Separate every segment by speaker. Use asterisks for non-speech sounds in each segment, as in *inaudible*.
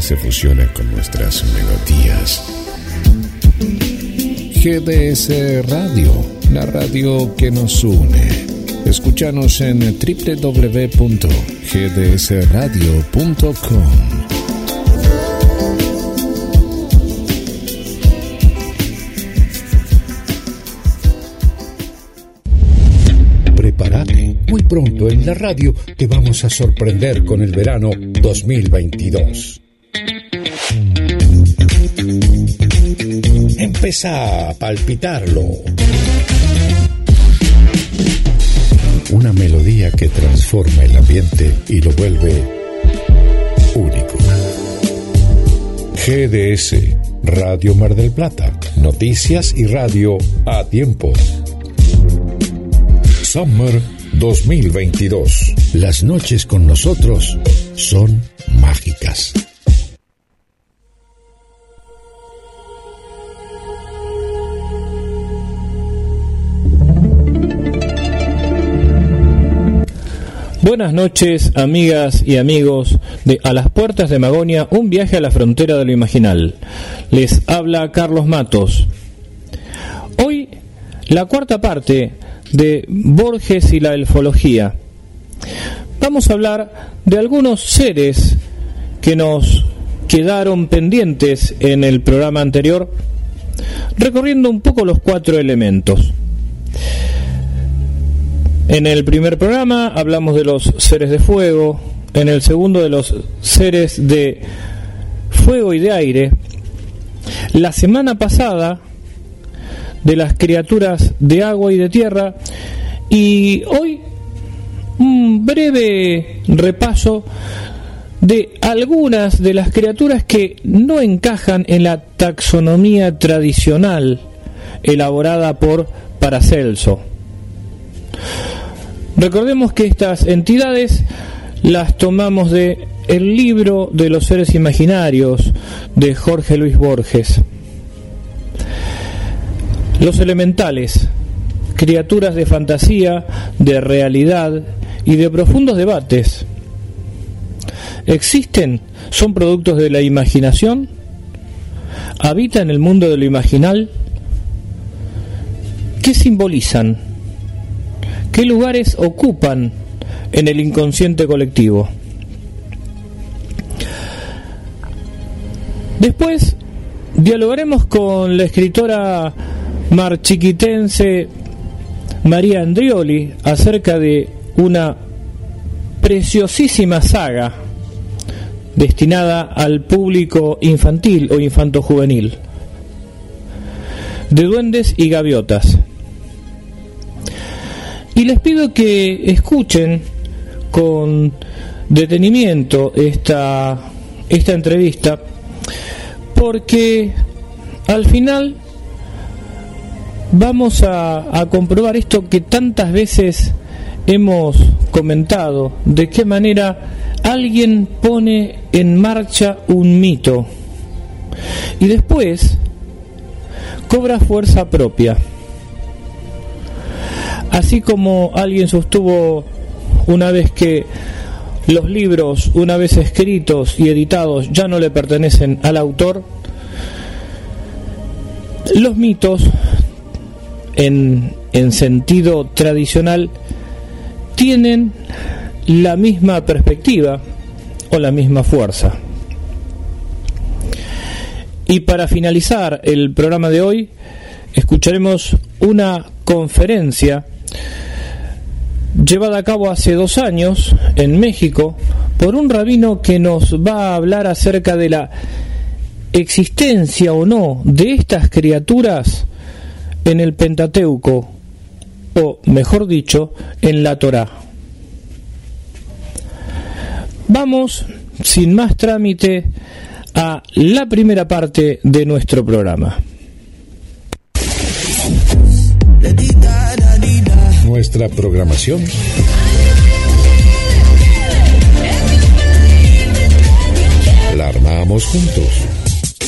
Speaker 1: se fusiona con nuestras melodías. GDS Radio, la radio que nos une. Escúchanos en www.gdsradio.com.
Speaker 2: Muy pronto en la radio te vamos a sorprender con el verano 2022. A palpitarlo. Una melodía que transforma el ambiente y lo vuelve único. GDS, Radio Mar del Plata, noticias y radio a tiempo. Summer 2022. Las noches con nosotros son mágicas.
Speaker 3: Buenas noches, amigas y amigos de A las Puertas de Magonia, un viaje a la frontera de lo imaginal. Les habla Carlos Matos. Hoy, la cuarta parte de Borges y la elfología. Vamos a hablar de algunos seres que nos quedaron pendientes en el programa anterior, recorriendo un poco los cuatro elementos. En el primer programa hablamos de los seres de fuego, en el segundo de los seres de fuego y de aire. La semana pasada de las criaturas de agua y de tierra. Y hoy un breve repaso de algunas de las criaturas que no encajan en la taxonomía tradicional elaborada por Paracelso. Recordemos que estas entidades las tomamos de el libro de los seres imaginarios de Jorge Luis Borges. Los elementales, criaturas de fantasía, de realidad y de profundos debates. ¿Existen? ¿Son productos de la imaginación? ¿Habitan el mundo de lo imaginal? ¿Qué simbolizan? ¿Qué lugares ocupan en el inconsciente colectivo? Después dialogaremos con la escritora marchiquitense María Andrioli acerca de una preciosísima saga destinada al público infantil o infanto-juvenil de duendes y gaviotas. Y les pido que escuchen con detenimiento esta, esta entrevista porque al final vamos a, comprobar esto que tantas veces hemos comentado, de qué manera alguien pone en marcha un mito y después cobra fuerza propia. Así como alguien sostuvo una vez que los libros, una vez escritos y editados, ya no le pertenecen al autor, los mitos en, sentido tradicional tienen la misma perspectiva o la misma fuerza. Y para finalizar el programa de hoy, escucharemos una conferencia llevada a cabo hace dos años en México por un rabino que nos va a hablar acerca de la existencia o no de estas criaturas en el Pentateuco, o mejor dicho, en la Torá. Vamos, sin más trámite, a la primera parte de nuestro programa.
Speaker 2: Nuestra programación la armamos juntos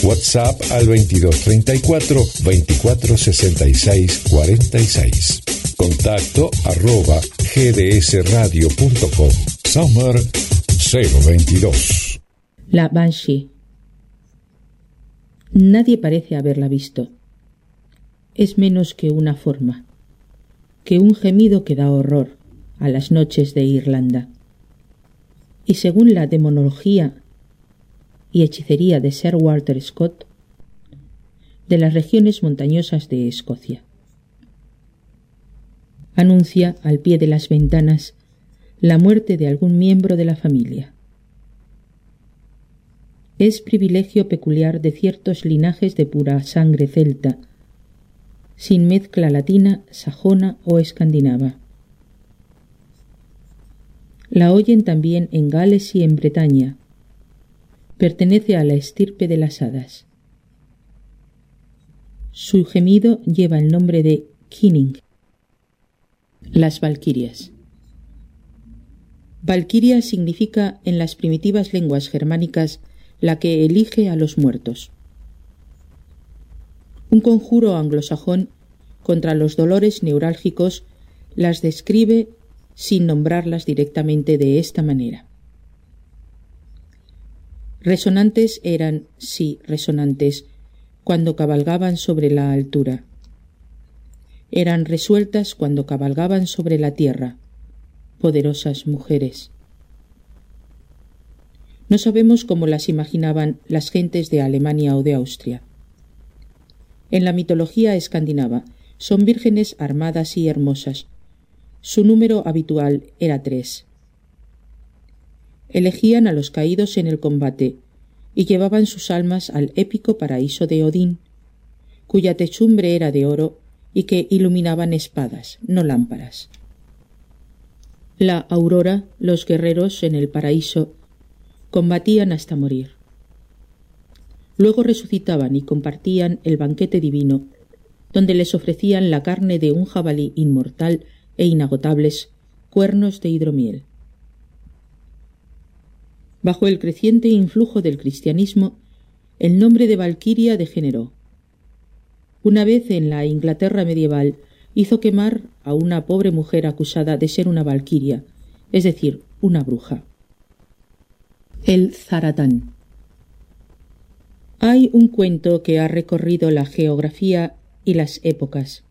Speaker 2: WhatsApp al 2234 2466 46. Contacto arroba gdsradio.com. Summer 022.
Speaker 4: La Banshee. Nadie parece haberla visto. Es menos que una forma, que un gemido que da horror a las noches de Irlanda. Y según la demonología y hechicería de Sir Walter Scott, de las regiones montañosas de Escocia. Anuncia al pie de las ventanas la muerte de algún miembro de la familia. Es privilegio peculiar de ciertos linajes de pura sangre celta, sin mezcla latina, sajona o escandinava. La oyen también en Gales y en Bretaña. Pertenece a la estirpe de las hadas. Su gemido lleva el nombre de Kinning. Las Valquirias. Valquiria significa en las primitivas lenguas germánicas la que elige a los muertos. Un conjuro anglosajón contra los dolores neurálgicos las describe sin nombrarlas directamente de esta manera. Resonantes eran, sí, resonantes, cuando cabalgaban sobre la altura. Eran resueltas cuando cabalgaban sobre la tierra, poderosas mujeres. No sabemos cómo las imaginaban las gentes de Alemania o de Austria. En la mitología escandinava son vírgenes armadas y hermosas. Su número habitual era tres. Elegían a los caídos en el combate y llevaban sus almas al épico paraíso de Odín, cuya techumbre era de oro y que iluminaban espadas, no lámparas. La aurora, los guerreros en el paraíso, combatían hasta morir. Luego resucitaban y compartían el banquete divino, donde les ofrecían la carne de un jabalí inmortal e inagotables cuernos de hidromiel. Bajo el creciente influjo del cristianismo, el nombre de Valquiria degeneró. Una vez en la Inglaterra medieval hizo quemar a una pobre mujer acusada de ser una valquiria, es decir, una bruja. El Zaratán. Hay un cuento que ha recorrido la geografía y las épocas.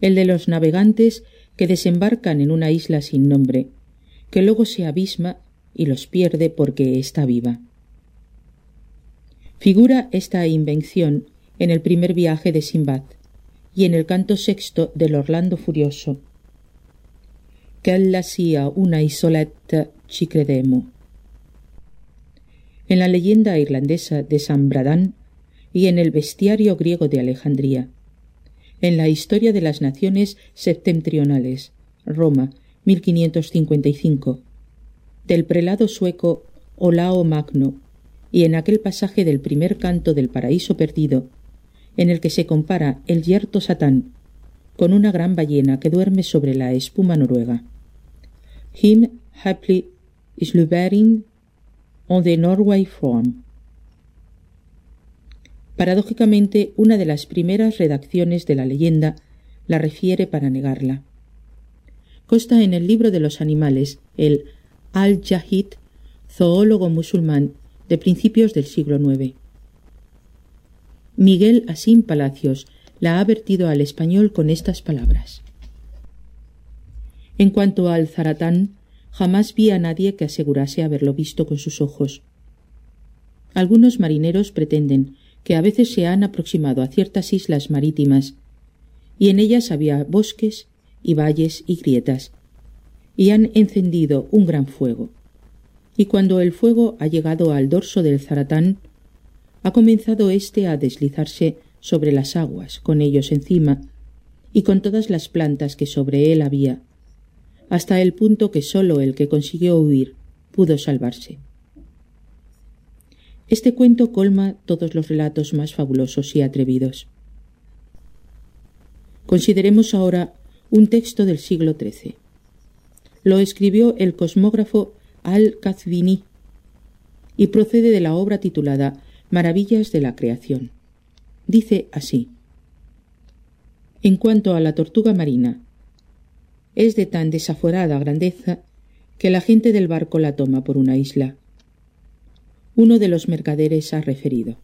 Speaker 4: El de los navegantes que desembarcan en una isla sin nombre, que luego se abisma y los pierde porque está viva. Figura esta invención en el primer viaje de Simbad y en el canto sexto del Orlando Furioso. la sia una isoletta ci credemo. En la leyenda irlandesa de San Bradán y en el bestiario griego de Alejandría. En la historia de las naciones septentrionales, Roma, 1555, del prelado sueco Olao Magno y en aquel pasaje del primer canto del paraíso perdido, en el que se compara el yerto Satán con una gran ballena que duerme sobre la espuma noruega. Him on the Norway form. Paradójicamente, una de las primeras redacciones de la leyenda la refiere para negarla. Consta en el libro de los animales, el al-Jahid, zoólogo musulmán de principios del siglo IX. Miguel Asín Palacios la ha vertido al español con estas palabras. En cuanto al zaratán, jamás vi a nadie que asegurase haberlo visto con sus ojos. Algunos marineros pretenden que a veces se han aproximado a ciertas islas marítimas y en ellas había bosques y valles y grietas, y han encendido un gran fuego. Y cuando el fuego ha llegado al dorso del zaratán, ha comenzado éste a deslizarse sobre las aguas, con ellos encima, y con todas las plantas que sobre él había, hasta el punto que sólo el que consiguió huir pudo salvarse. Este cuento colma todos los relatos más fabulosos y atrevidos. Consideremos ahora un texto del siglo XIII. Lo escribió el cosmógrafo Al-Kazvini y procede de la obra titulada Maravillas de la Creación. Dice así. En cuanto a la tortuga marina, es de tan desaforada grandeza que la gente del barco la toma por una isla. Uno de los mercaderes ha referido.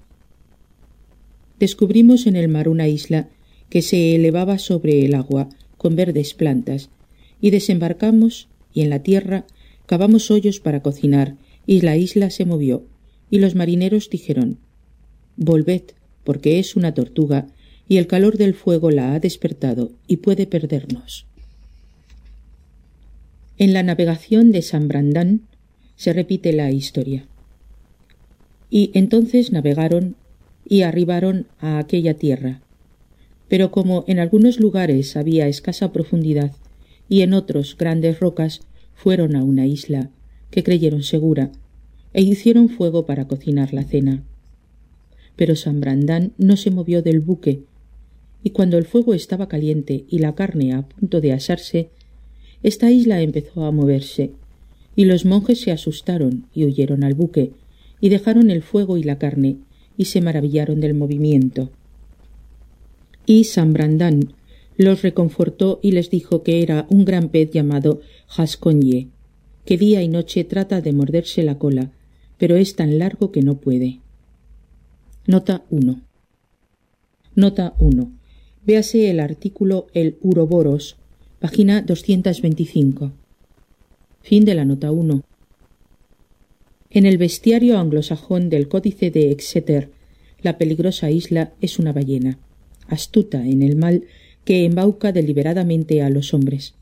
Speaker 4: Descubrimos en el mar una isla que se elevaba sobre el agua con verdes plantas y desembarcamos y en la tierra cavamos hoyos para cocinar y la isla se movió y los marineros dijeron Volved, porque es una tortuga y el calor del fuego la ha despertado y puede perdernos. En la navegación de San Brandán se repite la historia. Y entonces navegaron y arribaron a aquella tierra. Pero como en algunos lugares había escasa profundidad y en otros grandes rocas, fueron a una isla que creyeron segura e hicieron fuego para cocinar la cena. Pero San Brandán no se movió del buque, y cuando el fuego estaba caliente y la carne a punto de asarse, esta isla empezó a moverse, y los monjes se asustaron y huyeron al buque, y dejaron el fuego y la carne, y se maravillaron del movimiento. Y San Brandán los reconfortó y les dijo que era un gran pez llamado Jasconye, que día y noche trata de morderse la cola, pero es tan largo que no puede. Nota 1. Nota 1. Véase el artículo El Uroboros, página 225. Fin de la nota 1. En el bestiario anglosajón del Códice de Exeter, la peligrosa isla es una ballena, astuta en el mal que embauca deliberadamente a los hombres.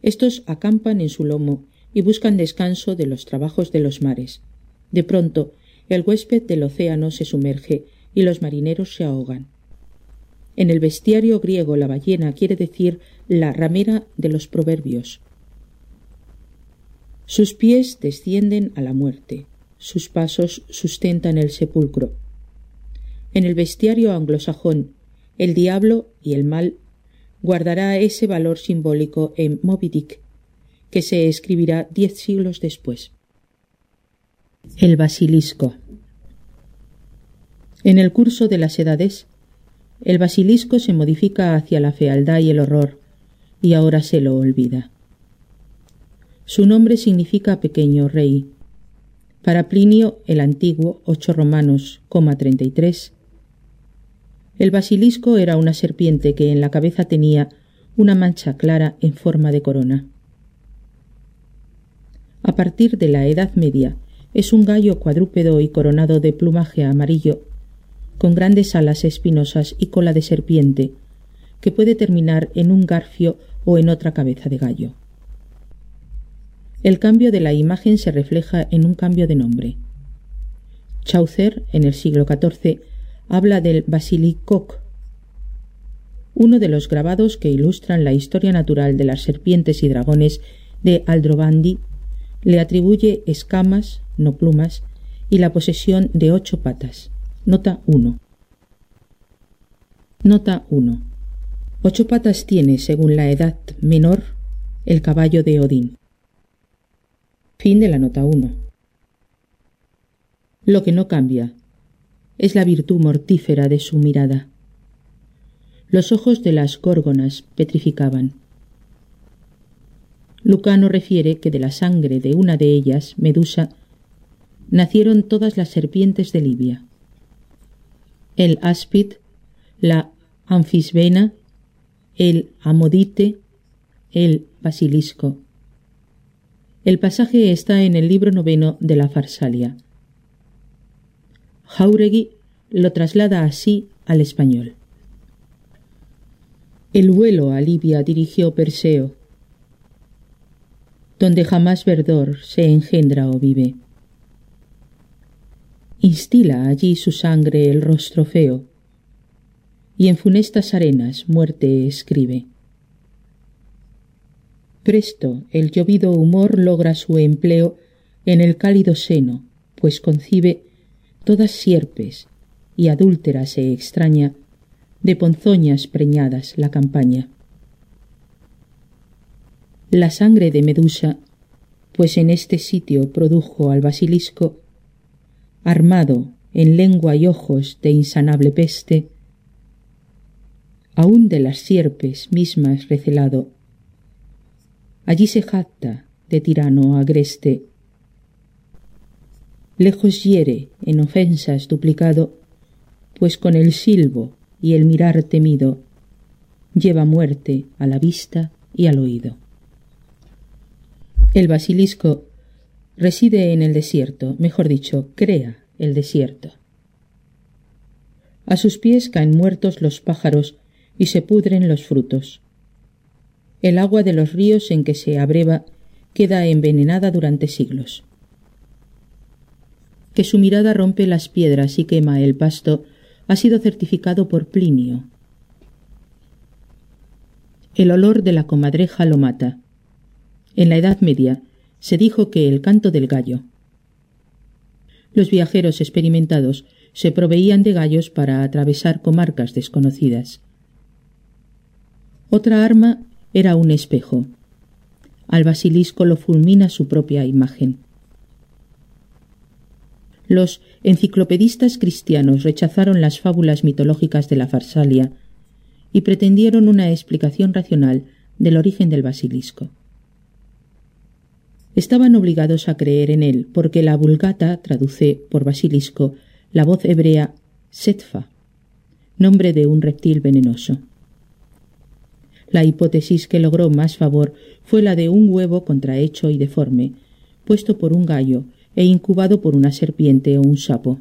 Speaker 4: Estos acampan en su lomo y buscan descanso de los trabajos de los mares. De pronto, el huésped del océano se sumerge y los marineros se ahogan. En el bestiario griego la ballena quiere decir la ramera de los proverbios. Sus pies descienden a la muerte, sus pasos sustentan el sepulcro. En el bestiario anglosajón, el diablo y el mal guardará ese valor simbólico en Moby Dick, que se escribirá diez siglos después. El basilisco. En el curso de las edades, el basilisco se modifica hacia la fealdad y el horror, y ahora se lo olvida. Su nombre significa pequeño rey. Para Plinio el Antiguo, 8 Romanos, tres. el basilisco era una serpiente que en la cabeza tenía una mancha clara en forma de corona. A partir de la Edad Media es un gallo cuadrúpedo y coronado de plumaje amarillo, con grandes alas espinosas y cola de serpiente, que puede terminar en un garfio o en otra cabeza de gallo. El cambio de la imagen se refleja en un cambio de nombre. Chaucer, en el siglo XIV, habla del basilicoc, uno de los grabados que ilustran la historia natural de las serpientes y dragones de Aldrovandi le atribuye escamas, no plumas, y la posesión de ocho patas. Nota 1. Nota 1. Ocho patas tiene, según la edad menor, el caballo de Odín. Fin de la nota 1. Lo que no cambia es la virtud mortífera de su mirada. Los ojos de las górgonas petrificaban. Lucano refiere que de la sangre de una de ellas, Medusa, nacieron todas las serpientes de Libia. El áspid, la anfisbena el amodite, el basilisco. El pasaje está en el libro noveno de la Farsalia. Jauregui lo traslada así al español. El vuelo a Libia dirigió Perseo, donde jamás verdor se engendra o vive. Instila allí su sangre el rostro feo, y en funestas arenas muerte escribe. Presto el llovido humor logra su empleo en el cálido seno, pues concibe todas sierpes y adúltera se extraña de ponzoñas preñadas la campaña. La sangre de Medusa, pues en este sitio produjo al basilisco, armado en lengua y ojos de insanable peste, aun de las sierpes mismas recelado. Allí se jacta de tirano agreste. lejos hiere en ofensas duplicado, pues con el silbo y el mirar temido lleva muerte a la vista y al oído. El basilisco reside en el desierto, mejor dicho, crea el desierto. A sus pies caen muertos los pájaros y se pudren los frutos. El agua de los ríos en que se abreva queda envenenada durante siglos. Que su mirada rompe las piedras y quema el pasto ha sido certificado por Plinio. El olor de la comadreja lo mata. En la Edad Media se dijo que el canto del gallo. Los viajeros experimentados se proveían de gallos para atravesar comarcas desconocidas. Otra arma era un espejo. Al basilisco lo fulmina su propia imagen. Los enciclopedistas cristianos rechazaron las fábulas mitológicas de la Farsalia y pretendieron una explicación racional del origen del basilisco. Estaban obligados a creer en él porque la Vulgata traduce por basilisco la voz hebrea Setfa, nombre de un reptil venenoso. La hipótesis que logró más favor fue la de un huevo contrahecho y deforme, puesto por un gallo e incubado por una serpiente o un sapo.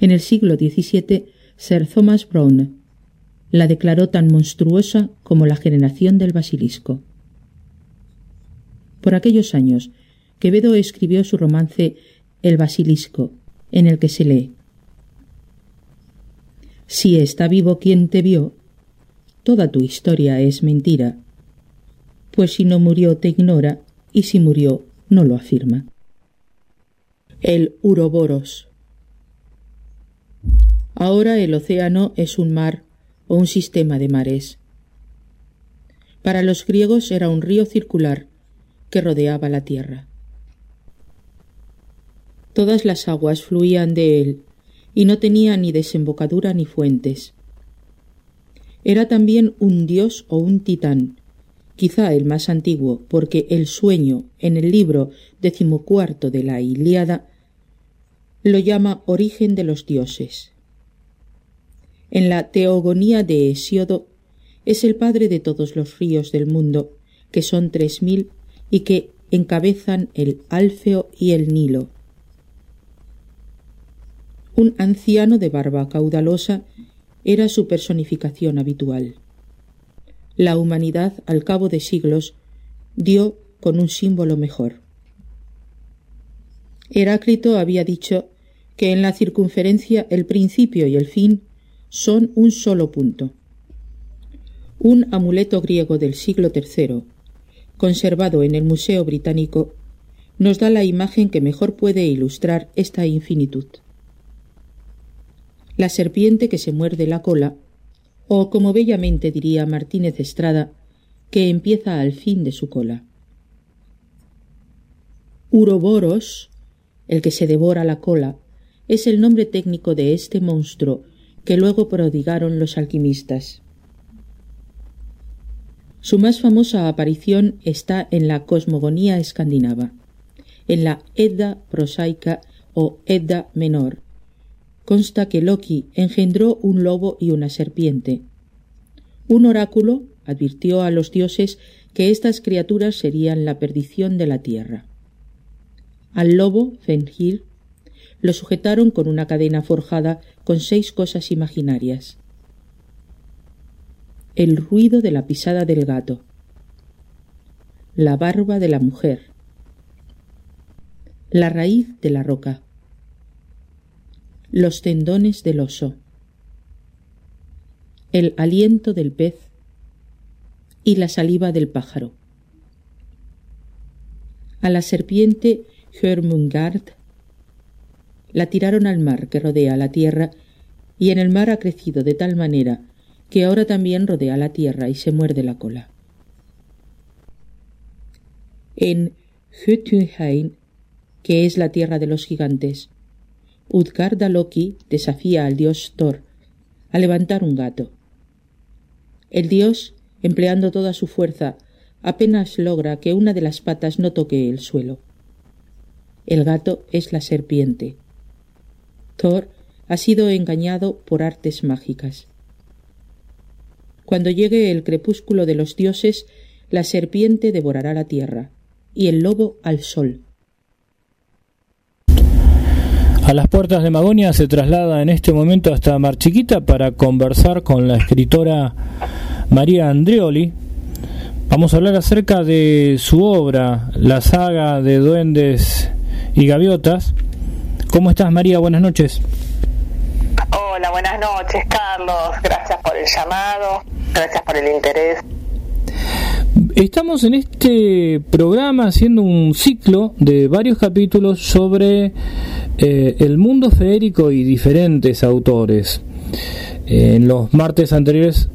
Speaker 4: En el siglo XVII, Sir Thomas Brown la declaró tan monstruosa como la generación del basilisco. Por aquellos años, Quevedo escribió su romance El basilisco, en el que se lee Si está vivo quien te vio, toda tu historia es mentira, pues si no murió te ignora y si murió no lo afirma. El Uroboros. Ahora el océano es un mar o un sistema de mares. Para los griegos era un río circular que rodeaba la tierra. Todas las aguas fluían de él y no tenía ni desembocadura ni fuentes. Era también un dios o un titán, quizá el más antiguo, porque el sueño en el libro decimocuarto de la Ilíada lo llama origen de los dioses. En la Teogonía de Hesiodo es el padre de todos los ríos del mundo, que son tres mil y que encabezan el Alfeo y el Nilo. Un anciano de barba caudalosa era su personificación habitual. La humanidad, al cabo de siglos, dio con un símbolo mejor. Heráclito había dicho que en la circunferencia el principio y el fin son un solo punto. Un amuleto griego del siglo III, conservado en el Museo Británico, nos da la imagen que mejor puede ilustrar esta infinitud. La serpiente que se muerde la cola, o como bellamente diría Martínez Estrada, que empieza al fin de su cola. Uroboros, el que se devora la cola, es el nombre técnico de este monstruo que luego prodigaron los alquimistas. Su más famosa aparición está en la cosmogonía escandinava, en la Edda prosaica o Edda menor. Consta que Loki engendró un lobo y una serpiente. Un oráculo advirtió a los dioses que estas criaturas serían la perdición de la tierra. Al lobo, Fenrir, lo sujetaron con una cadena forjada con seis cosas imaginarias. El ruido de la pisada del gato, la barba de la mujer, la raíz de la roca, los tendones del oso, el aliento del pez y la saliva del pájaro. A la serpiente Hermungard la tiraron al mar que rodea la tierra, y en el mar ha crecido de tal manera que ahora también rodea la tierra y se muerde la cola. En Jotunheim, que es la tierra de los gigantes, Utgarda Loki desafía al dios Thor a levantar un gato. El dios, empleando toda su fuerza, apenas logra que una de las patas no toque el suelo. El gato es la serpiente. Thor ha sido engañado por artes mágicas. Cuando llegue el crepúsculo de los dioses, la serpiente devorará la tierra y el lobo al sol.
Speaker 3: A las puertas de Magonia se traslada en este momento hasta Mar Chiquita para conversar con la escritora María Andrioli. Vamos a hablar acerca de su obra, la saga de duendes y gaviotas. ¿Cómo estás María? Buenas noches.
Speaker 5: Buenas noches Carlos. Gracias por el llamado, gracias por el interés.
Speaker 3: Estamos en este programa haciendo un ciclo de varios capítulos sobre eh, el mundo feérico y diferentes autores. en los martes anteriores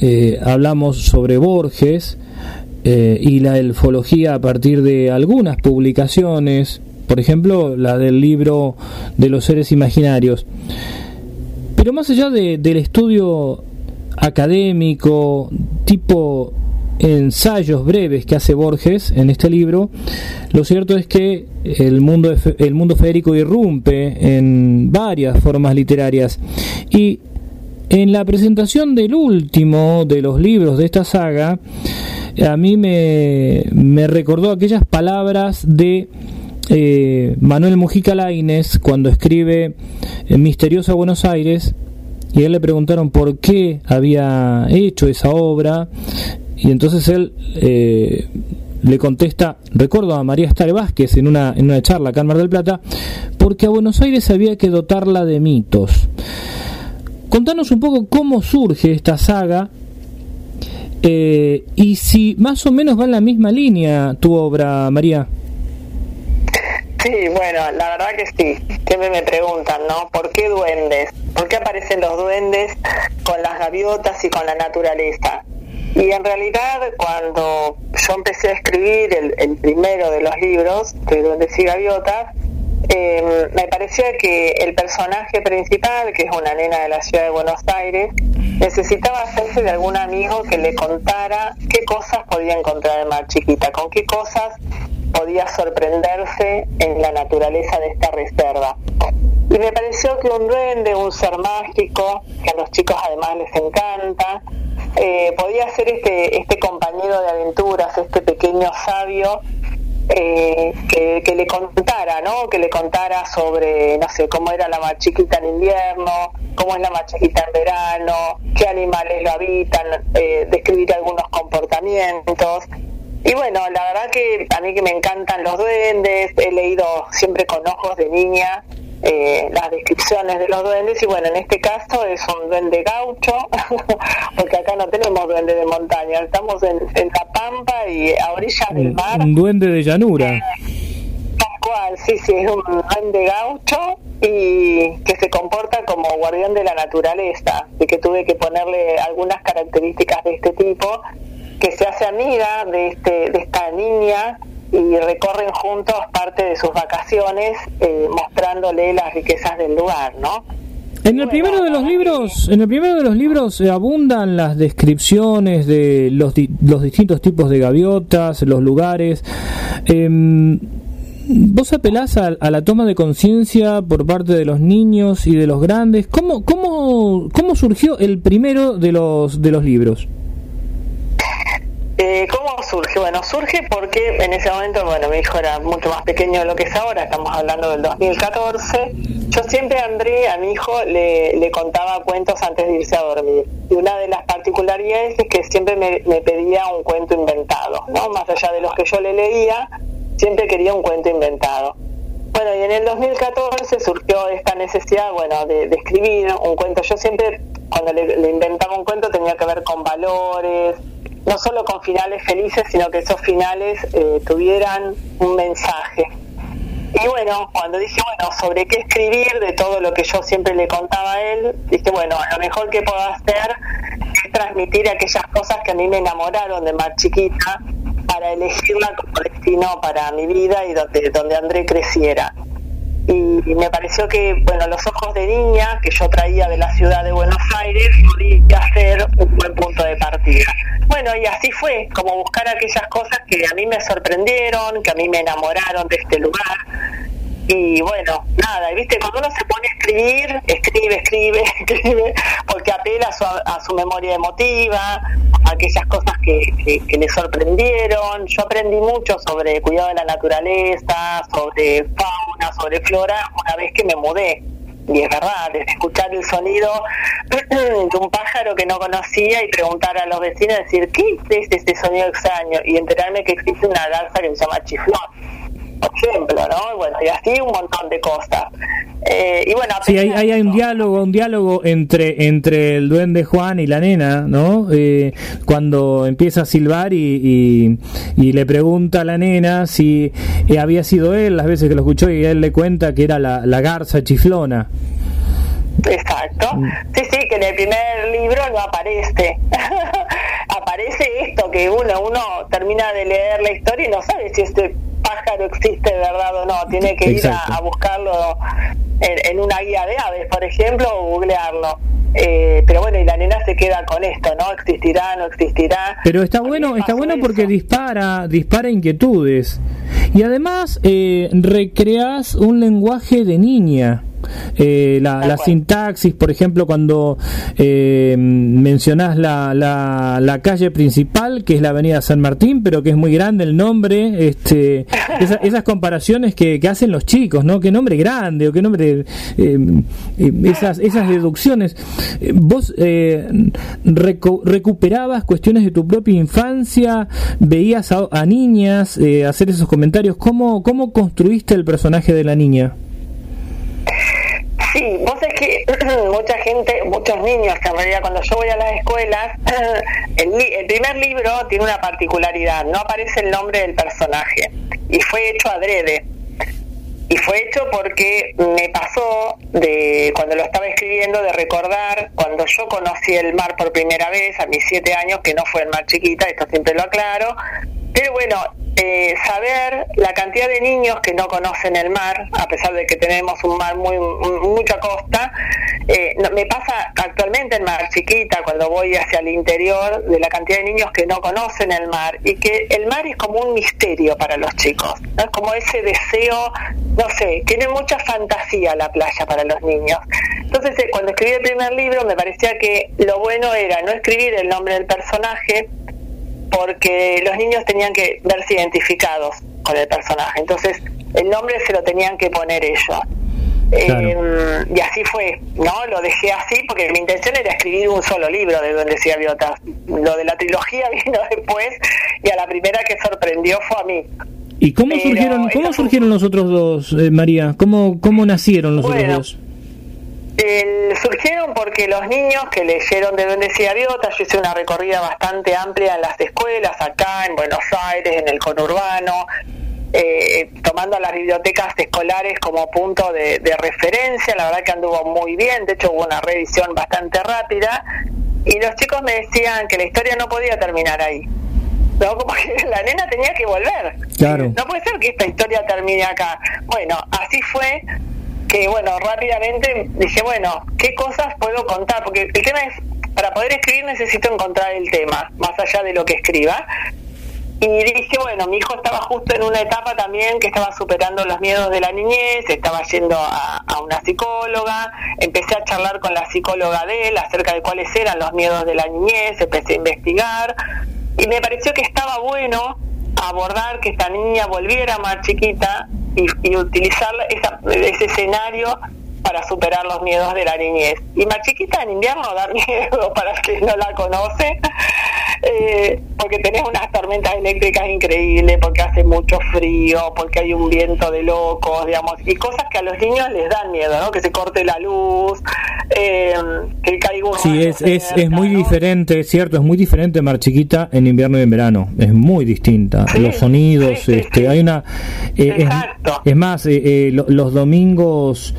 Speaker 3: eh, hablamos sobre Borges eh, y la elfología a partir de algunas publicaciones, por ejemplo la del libro de los seres imaginarios. Pero más allá del estudio académico, tipo ensayos breves que hace Borges en este libro, lo cierto es que el mundo, el mundo férico irrumpe en varias formas literarias. Y en la presentación del último de los libros de esta saga, a mí me, me recordó aquellas palabras de eh, Manuel Mujica Laines cuando escribe Misteriosa Buenos Aires y a él le preguntaron por qué había hecho esa obra y entonces él eh, le contesta, recuerdo a María Estare Vázquez en una, en una charla acá del Plata, porque a Buenos Aires había que dotarla de mitos. Contanos un poco cómo surge esta saga eh, y si más o menos va en la misma línea tu obra, María.
Speaker 5: Sí, bueno, la verdad que sí. Siempre me preguntan, ¿no? ¿Por qué duendes? ¿Por qué aparecen los duendes con las gaviotas y con la naturaleza? Y en realidad cuando yo empecé a escribir el, primero de los libros, de Duendes y Gaviotas, eh, me parecía que el personaje principal, que es una nena de la ciudad de Buenos Aires, necesitaba hacerse de algún amigo que le contara qué cosas podía encontrar en Mar Chiquita, con qué cosas podía sorprenderse en la naturaleza de esta reserva. Y me pareció que un duende, un ser mágico, que a los chicos además les encanta, eh, podía ser este, este compañero de aventuras, este pequeño sabio eh, que, le contara, ¿no? Que le contara sobre, no sé, cómo era la machiquita en invierno, cómo es la machiquita en verano, qué animales lo habitan, eh, describir algunos comportamientos. Y bueno, la verdad que a mí que me encantan los duendes, he leído siempre con ojos de niña eh, las descripciones de los duendes y bueno, en este caso es un duende gaucho, *laughs* porque acá no tenemos duende de montaña, estamos en, La Pampa y a orillas del mar.
Speaker 3: Un duende de llanura.
Speaker 5: Eh, tal cual, sí, sí, es un duende gaucho y que se comporta como guardián de la naturaleza, y que tuve que ponerle algunas características de este tipo, que se hace amiga de, este, de esta niña y recorren juntos parte de sus vacaciones eh, mostrándole las riquezas del lugar, ¿no?
Speaker 3: En el primero de los libros, en el primero de los libros eh, abundan las descripciones de los, los distintos tipos de gaviotas, los lugares. Em, vos apelás a, a, la toma de conciencia por parte de los niños y de los grandes. ¿Cómo, cómo, cómo surgió el primero de los de los libros?
Speaker 5: Eh, ¿Cómo surge? Bueno, surge porque en ese momento, bueno, mi hijo era mucho más pequeño de lo que es ahora, estamos hablando del 2014. Yo siempre André, a mi hijo, le, contaba cuentos antes de irse a dormir. Y una de las particularidades es que siempre me, pedía un cuento inventado, ¿no? Más allá de los que yo le leía, siempre quería un cuento inventado. Bueno, y en el 2014 surgió esta necesidad, bueno, de, escribir un cuento. Yo siempre, cuando le inventaba un cuento, tenía que ver con valores, no solo con finales felices, sino que esos finales eh, tuvieran un mensaje. Y bueno, cuando dije, bueno, sobre qué escribir de todo lo que yo siempre le contaba a él, dije, bueno, lo mejor que puedo hacer es transmitir aquellas cosas que a mí me enamoraron de más chiquita para elegirla como destino para mi vida y donde, donde André creciera y me pareció que, bueno, los ojos de niña que yo traía de la ciudad de Buenos Aires podía ser un buen punto de partida. Bueno, y así fue, como buscar aquellas cosas que a mí me sorprendieron, que a mí me enamoraron de este lugar, y bueno, nada, viste, cuando uno se pone a escribir, escribe, escribe, *laughs* escribe, porque apela a su, a su memoria emotiva, a aquellas cosas que, que, le sorprendieron. Yo aprendí mucho sobre cuidado de la naturaleza, sobre fauna, sobre flora, una vez que me mudé. Y es verdad, es escuchar el sonido *clears throat* de un pájaro que no conocía y preguntar a los vecinos, decir, ¿qué es este sonido extraño? Y enterarme que existe una garza que se llama chiflón ejemplo, ¿no? Bueno, y así un montón de cosas. Eh, y bueno,
Speaker 3: sí, hay, hay, un diálogo, un diálogo entre entre el duende Juan y la nena, ¿no? Eh, cuando empieza a silbar y, y, le pregunta a la nena si eh, había sido él las veces que lo escuchó y él le cuenta que era la, la garza chiflona.
Speaker 5: Exacto. Sí, sí, que en el primer libro no aparece. *laughs* aparece esto que uno uno termina de leer la historia y no sabe si este pájaro existe de verdad o no. Tiene que ir a, buscarlo en, una guía de aves, por ejemplo, o googlearlo. Eh, pero bueno, y la nena se queda con esto, ¿no? Existirá, no existirá.
Speaker 3: Pero está bueno, está bueno porque dispara, dispara inquietudes. Y además eh, recreas un lenguaje de niña. Eh, la, sintaxis, por ejemplo, cuando eh, mencionás la, la, calle principal, que es la Avenida San Martín, pero que es muy grande el nombre, este, *laughs* esas comparaciones que, hacen los chicos, ¿no? Qué nombre grande o qué nombre, eh, eh, esas, esas deducciones. Vos recuperabas cuestiones de tu propia infancia, veías a, a niñas hacer esos comentarios. ¿Cómo, ¿Cómo construiste el personaje de la niña?
Speaker 5: Sí, vos es que *clears throat* mucha gente, muchos niños, que en realidad cuando yo voy a las escuelas, *clears throat* el, primer libro tiene una particularidad, no aparece el nombre del personaje y fue hecho adrede. Y fue hecho porque me pasó de cuando lo estaba escribiendo de recordar cuando yo conocí el mar por primera vez a mis siete años, que no fue el mar chiquita, esto siempre lo aclaro, pero bueno, eh, saber la cantidad de niños que no conocen el mar, a pesar de que tenemos un mar muy mucha costa, eh, me pasa actualmente en Mar Chiquita, cuando voy hacia el interior, de la cantidad de niños que no conocen el mar y que el mar es como un misterio para los chicos, ¿no? es como ese deseo, no sé, tiene mucha fantasía la playa para los niños. Entonces, eh, cuando escribí el primer libro, me parecía que lo bueno era no escribir el nombre del personaje, porque los niños tenían que verse identificados con el personaje. Entonces, el nombre se lo tenían que poner ellos. Em, y así fue, ¿no? Lo dejé así porque mi intención era escribir un solo libro de Donde decía Gaviotas. Lo de la trilogía *laughs* vino después y a la primera que sorprendió fue a mí.
Speaker 3: ¿Y cómo surgieron, cómo surgieron los otros dos, eh, María? ¿Cómo, ¿Cómo nacieron los otros dos?
Speaker 5: Surgieron porque los niños que leyeron de Duendes y Gaviotas, yo hice una recorrida bastante amplia en las escuelas, acá en Buenos Aires, en el conurbano, eh, tomando las bibliotecas escolares como punto de, referencia, la verdad que anduvo muy bien, de hecho hubo una revisión bastante rápida, y los chicos me decían que la historia no podía terminar ahí. ¿no? *laughs* Como que la nena tenía que volver.
Speaker 3: Claro.
Speaker 5: No puede ser que esta historia termine acá. Bueno, así fue que bueno, rápidamente dije, bueno, ¿qué cosas puedo contar? Porque el tema es, para poder escribir necesito encontrar el tema, más allá de lo que escriba. Y dije, bueno, mi hijo estaba justo en una etapa también que estaba superando los miedos de la niñez, estaba yendo a, una psicóloga, empecé a charlar con la psicóloga de él acerca de cuáles eran los miedos de la niñez, empecé a investigar y me pareció que estaba bueno abordar que esta niña volviera más chiquita y, utilizar ese escenario para superar los miedos de la niñez. Y más chiquita en invierno da *laughs* miedo para el que no la conoce, eh, porque tenés unas tormentas eléctricas increíbles, porque hace mucho frío, porque hay un viento de locos, digamos, y cosas que a los niños les dan miedo, ¿no? Que se corte la luz, eh, que caiga un
Speaker 3: Sí, es, es, es, muy diferente, es cierto, es muy diferente Mar Chiquita en invierno y en verano, es muy distinta. los sonidos, este, hay una... Eh, es, más, eh, los domingos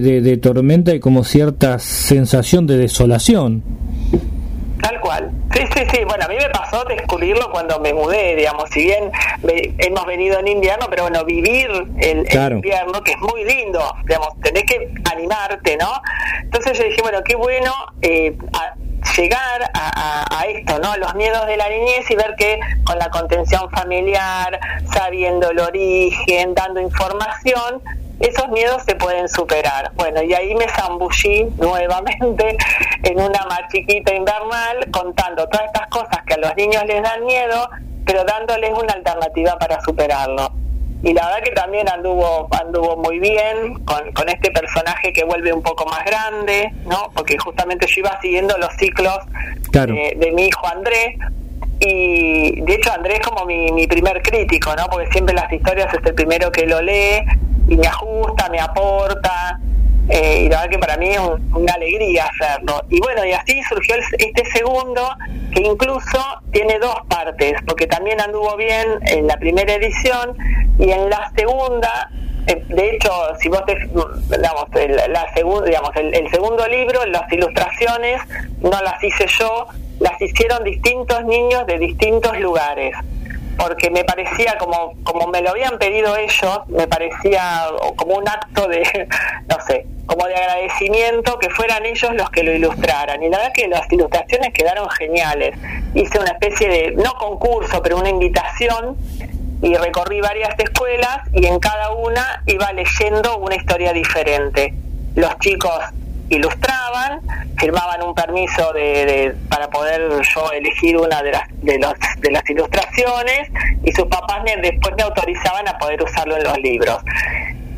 Speaker 3: de, de tormenta hay como cierta sensación de desolación.
Speaker 5: Tal cual. Sí, sí, sí. Bueno, a mí me pasó descubrirlo cuando me mudé, digamos. Si bien hemos venido en invierno, pero bueno, vivir el, invierno, que es muy lindo, digamos, tenés que animarte, ¿no? Entonces yo dije, bueno, qué bueno eh, llegar a, a, esto, ¿no? Los miedos de la niñez y ver que con la contención familiar, sabiendo el origen, dando información, esos miedos se pueden superar. Bueno, y ahí me zambullí nuevamente en una más chiquita invernal contando todas estas cosas que a los niños les dan miedo, pero dándoles una alternativa para superarlo. Y la verdad que también anduvo anduvo muy bien con, con este personaje que vuelve un poco más grande, ¿no? Porque justamente yo iba siguiendo los ciclos de, de mi hijo Andrés, y de hecho Andrés como mi, primer crítico, ¿no? Porque siempre las historias es el primero que lo lee y me ajusta, me aporta, eh, y la verdad que para mí es una alegría hacerlo. Y bueno, y así surgió este segundo, que incluso tiene dos partes, porque también anduvo bien en la primera edición y en la segunda eh, de hecho, si vos te, digamos, el, la digamos, el, el, segundo libro, las ilustraciones no las hice yo, las hicieron distintos niños de distintos lugares porque me parecía como como me lo habían pedido ellos me parecía como un acto de *laughs* no sé como de agradecimiento que fueran ellos los que lo ilustraran. Y la verdad que las ilustraciones quedaron geniales. Hice una especie de no concurso pero una invitación y recorrí varias escuelas y en cada una iba leyendo una historia diferente. Los chicos ilustraban, firmaban un permiso de, para poder yo elegir una de las, de, los, de las ilustraciones y sus papás después me autorizaban a poder usarlo en los libros.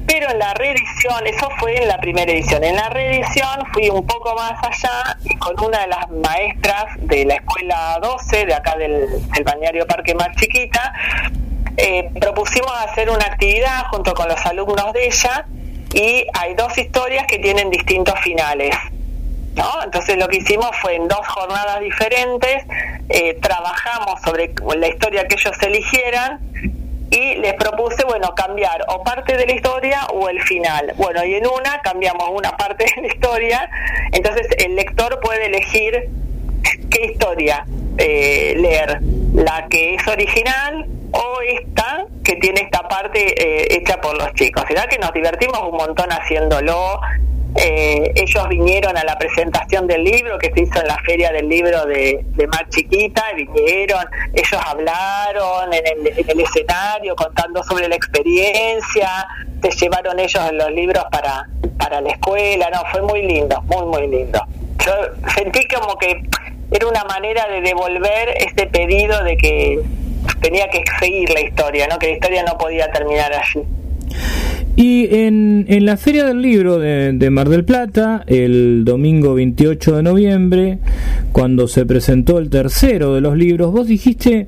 Speaker 5: Pero en la reedición, eso fue en la primera edición, en la reedición fui un poco más allá y con una de las maestras de la escuela 12, de acá del, del Parque Más Chiquita, eh, propusimos hacer una actividad junto con los alumnos de ella y hay dos historias que tienen distintos finales. ¿No? Entonces lo que hicimos fue en dos jornadas diferentes, eh, trabajamos sobre la historia que ellos eligieran y les propuse, bueno, cambiar o parte de la historia o el final. Bueno, y en una cambiamos una parte de la historia, entonces el lector puede elegir qué historia eh, leer, la que es original o esta que tiene esta parte eh, hecha por los chicos. ¿Verdad que nos divertimos un montón haciéndolo? Eh, ellos vinieron a la presentación del libro que se hizo en la feria del libro de, de Más Chiquita, vinieron, ellos hablaron en el, en el, escenario contando sobre la experiencia, se llevaron ellos los libros para, para la escuela, no, fue muy lindo, muy, muy lindo. Yo sentí como que era una manera de devolver este pedido de que tenía que seguir la historia, ¿no? que la historia no podía terminar allí.
Speaker 3: Y en, en la Feria del Libro de, de, Mar del Plata, el domingo 28 de noviembre, cuando se presentó el tercero de los libros, vos dijiste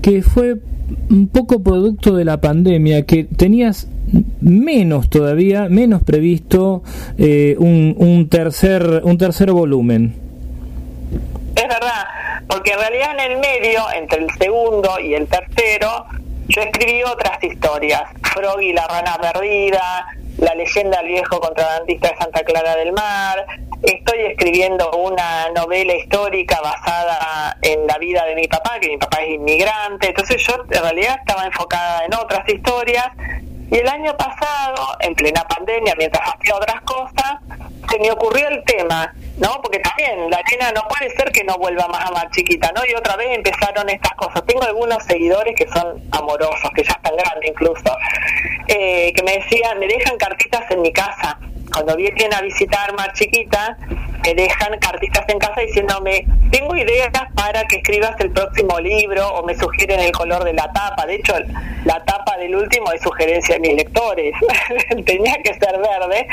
Speaker 3: que fue un poco producto de la pandemia, que tenías menos todavía, menos previsto eh, un, un, tercer, un tercer volumen.
Speaker 5: Es verdad, porque en realidad en el medio, entre el segundo y el tercero, yo escribí otras historias. Froggy la rana perdida, la leyenda del viejo contrabandista de Santa Clara del Mar. Estoy escribiendo una novela histórica basada en la vida de mi papá, que mi papá es inmigrante. Entonces yo en realidad estaba enfocada en otras historias. Y el año pasado, en plena pandemia, mientras hacía otras cosas, se me ocurrió el tema, ¿no? Porque también la nena no puede ser que no vuelva más a más chiquita, ¿no? Y otra vez empezaron estas cosas. Tengo algunos seguidores que son amorosos, que ya están grandes incluso, eh, que me decían, me dejan cartitas en mi casa. Cuando vienen a visitar más chiquita, me dejan cartitas en casa diciéndome, tengo ideas para que escribas el próximo libro o me sugieren el color de la tapa. De hecho, la tapa del último es sugerencia de mis lectores. *laughs* Tenía que ser verde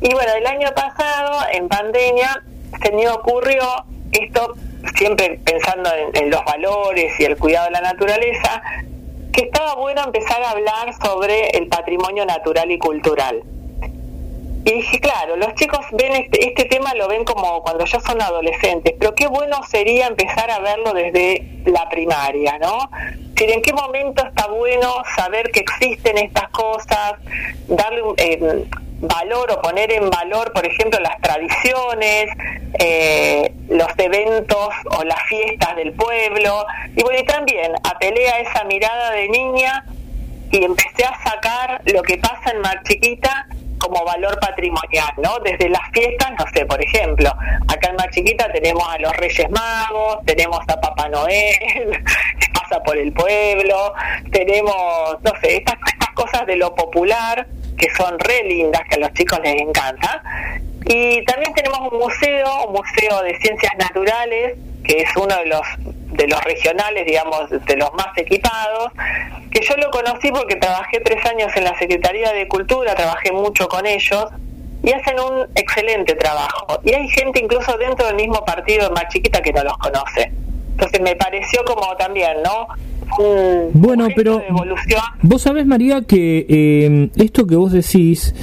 Speaker 5: y bueno, el año pasado, en pandemia, se me ocurrió esto, siempre pensando en, en, los valores y el cuidado de la naturaleza, que estaba bueno empezar a hablar sobre el patrimonio natural y cultural. Y dije, claro, los chicos ven este, este tema, lo ven como cuando ya son adolescentes, pero qué bueno sería empezar a verlo desde la primaria, ¿no? ¿En qué momento está bueno saber que existen estas cosas, darle. Eh, valor o poner en valor, por ejemplo, las tradiciones, eh, los eventos o las fiestas del pueblo. Y bueno, y también apelé a esa mirada de niña y empecé a sacar lo que pasa en Mar Chiquita como valor patrimonial, ¿no? Desde las fiestas, no sé, por ejemplo, acá en Mar Chiquita tenemos a los Reyes Magos, tenemos a Papá Noel, *laughs* que pasa por el pueblo, tenemos, no sé, estas, estas cosas de lo popular que son re lindas, que a los chicos les encanta. Y también tenemos un museo, un museo de ciencias naturales, que es uno de los de los regionales, digamos, de los más equipados, que yo lo conocí porque trabajé tres años en la Secretaría de Cultura, trabajé mucho con ellos y hacen un excelente trabajo. Y hay gente incluso dentro del mismo partido más chiquita que no los conoce. Entonces me pareció como también, ¿no?
Speaker 3: Bueno, pero vos sabés, María, que eh, esto que vos decís,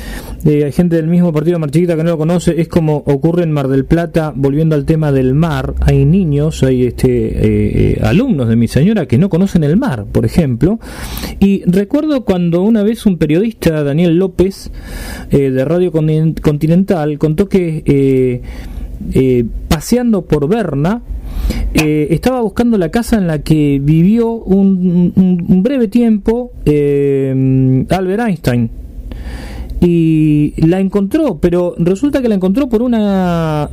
Speaker 3: eh, hay gente del mismo partido Marchiquita que no lo conoce, es como ocurre en Mar del Plata, volviendo al tema del mar, hay niños, hay este eh, alumnos de mi señora que no conocen el mar, por ejemplo, y recuerdo cuando una vez un periodista, Daniel López, de Radio Continental, contó que paseando por Berna, eh, estaba buscando la casa en la que vivió un, breve tiempo eh, Albert Einstein y la encontró, pero resulta que la encontró por una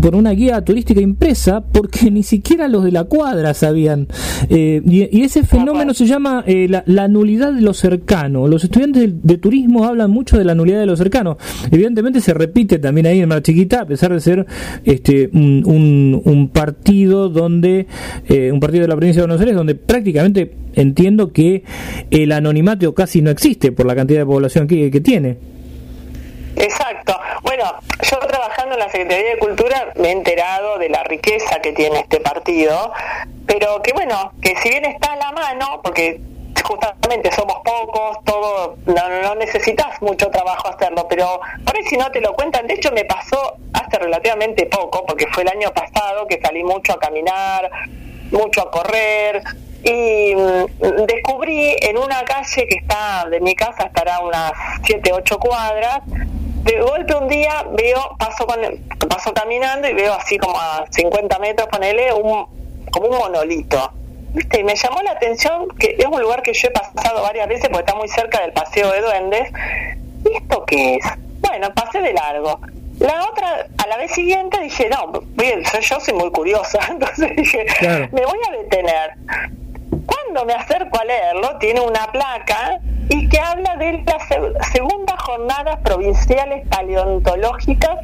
Speaker 3: por una guía turística impresa, porque *laughs* ni siquiera los de la cuadra sabían. Eh, y, ese fenómeno se llama eh, la, nulidad de lo cercano. Los estudiantes de, turismo hablan mucho de la nulidad de lo cercano. Evidentemente se repite también ahí en Mar Chiquita, a pesar de ser este un, un, partido donde eh, un partido de la provincia de Buenos Aires donde prácticamente entiendo que el anonimato casi no existe por la cantidad de población que, tiene.
Speaker 5: Exacto. Bueno, yo trabajando en la Secretaría de Cultura me he enterado de la riqueza que tiene este partido, pero que bueno, que si bien está a la mano, porque justamente somos pocos, todo, no, necesitas mucho trabajo hacerlo, pero por ahí si no te lo cuentan, de hecho me pasó hace relativamente poco, porque fue el año pasado que salí mucho a caminar, mucho a correr, y mm, descubrí en una calle que está de mi casa, estará unas 7, 8 cuadras, de golpe un día veo, paso, con, paso caminando y veo así como a 50 metros, ponele, un, como un monolito. ¿Viste? Y me llamó la atención que es un lugar que yo he pasado varias veces porque está muy cerca del Paseo de Duendes. ¿Y esto qué es? Bueno, pasé de largo. La otra, a la vez siguiente dije, no, bien, yo soy muy curiosa, *laughs* entonces dije, me voy a detener. Cuando me acerco a leerlo, tiene una placa y que habla de las segundas jornadas provinciales paleontológicas,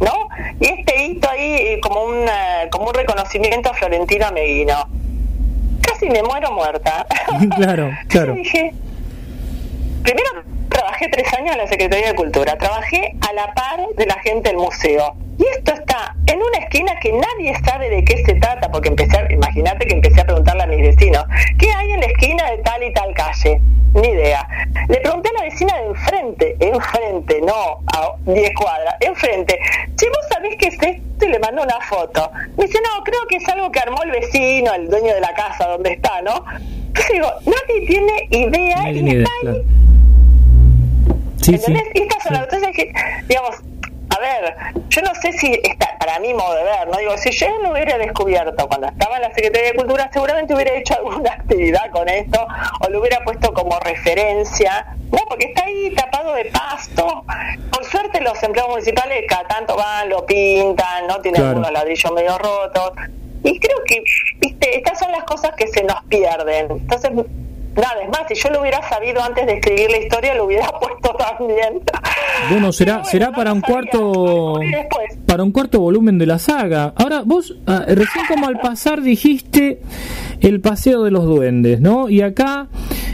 Speaker 5: ¿no? Y este hito ahí eh, como un, como un reconocimiento a Florentina Meguino. Casi me muero muerta. *laughs*
Speaker 3: Claro, *laughs* claro.
Speaker 5: dije, primero trabajé tres años en la Secretaría de Cultura, trabajé a la par de la gente del museo y esto está en una esquina que nadie sabe de qué se trata, porque empecé, imagínate que empecé a preguntarle a mis vecinos, ¿qué hay en la esquina de tal y tal calle? Ni idea. Le pregunté a la vecina de enfrente, enfrente, no a 10 cuadras, enfrente, si vos sabés qué es esto, y le mandó una foto. Me dice, no, creo que es algo que armó el vecino, el dueño de la casa donde está, ¿no? Entonces digo, nadie tiene idea y está ahí. Sí, Sí, y estas son las que, digamos, a ver, yo no sé si está, para mi modo de ver, no digo, si yo no hubiera descubierto cuando estaba en la Secretaría de Cultura, seguramente hubiera hecho alguna *laughs* actividad con esto o lo hubiera puesto como referencia, no, porque está ahí tapado de pasto. Por suerte los empleados municipales cada tanto van, lo pintan, no tienen algunos ladrillos medio rotos. Y creo que, viste, estas son las cosas que se nos pierden. Entonces, Nada, es más, si yo lo hubiera sabido antes de escribir la historia, lo hubiera *laughs* puesto también.
Speaker 3: Bueno, será será para un cuarto para un cuarto volumen de la saga. Ahora, vos ah, recién como al pasar dijiste el paseo de los duendes, ¿no? Y acá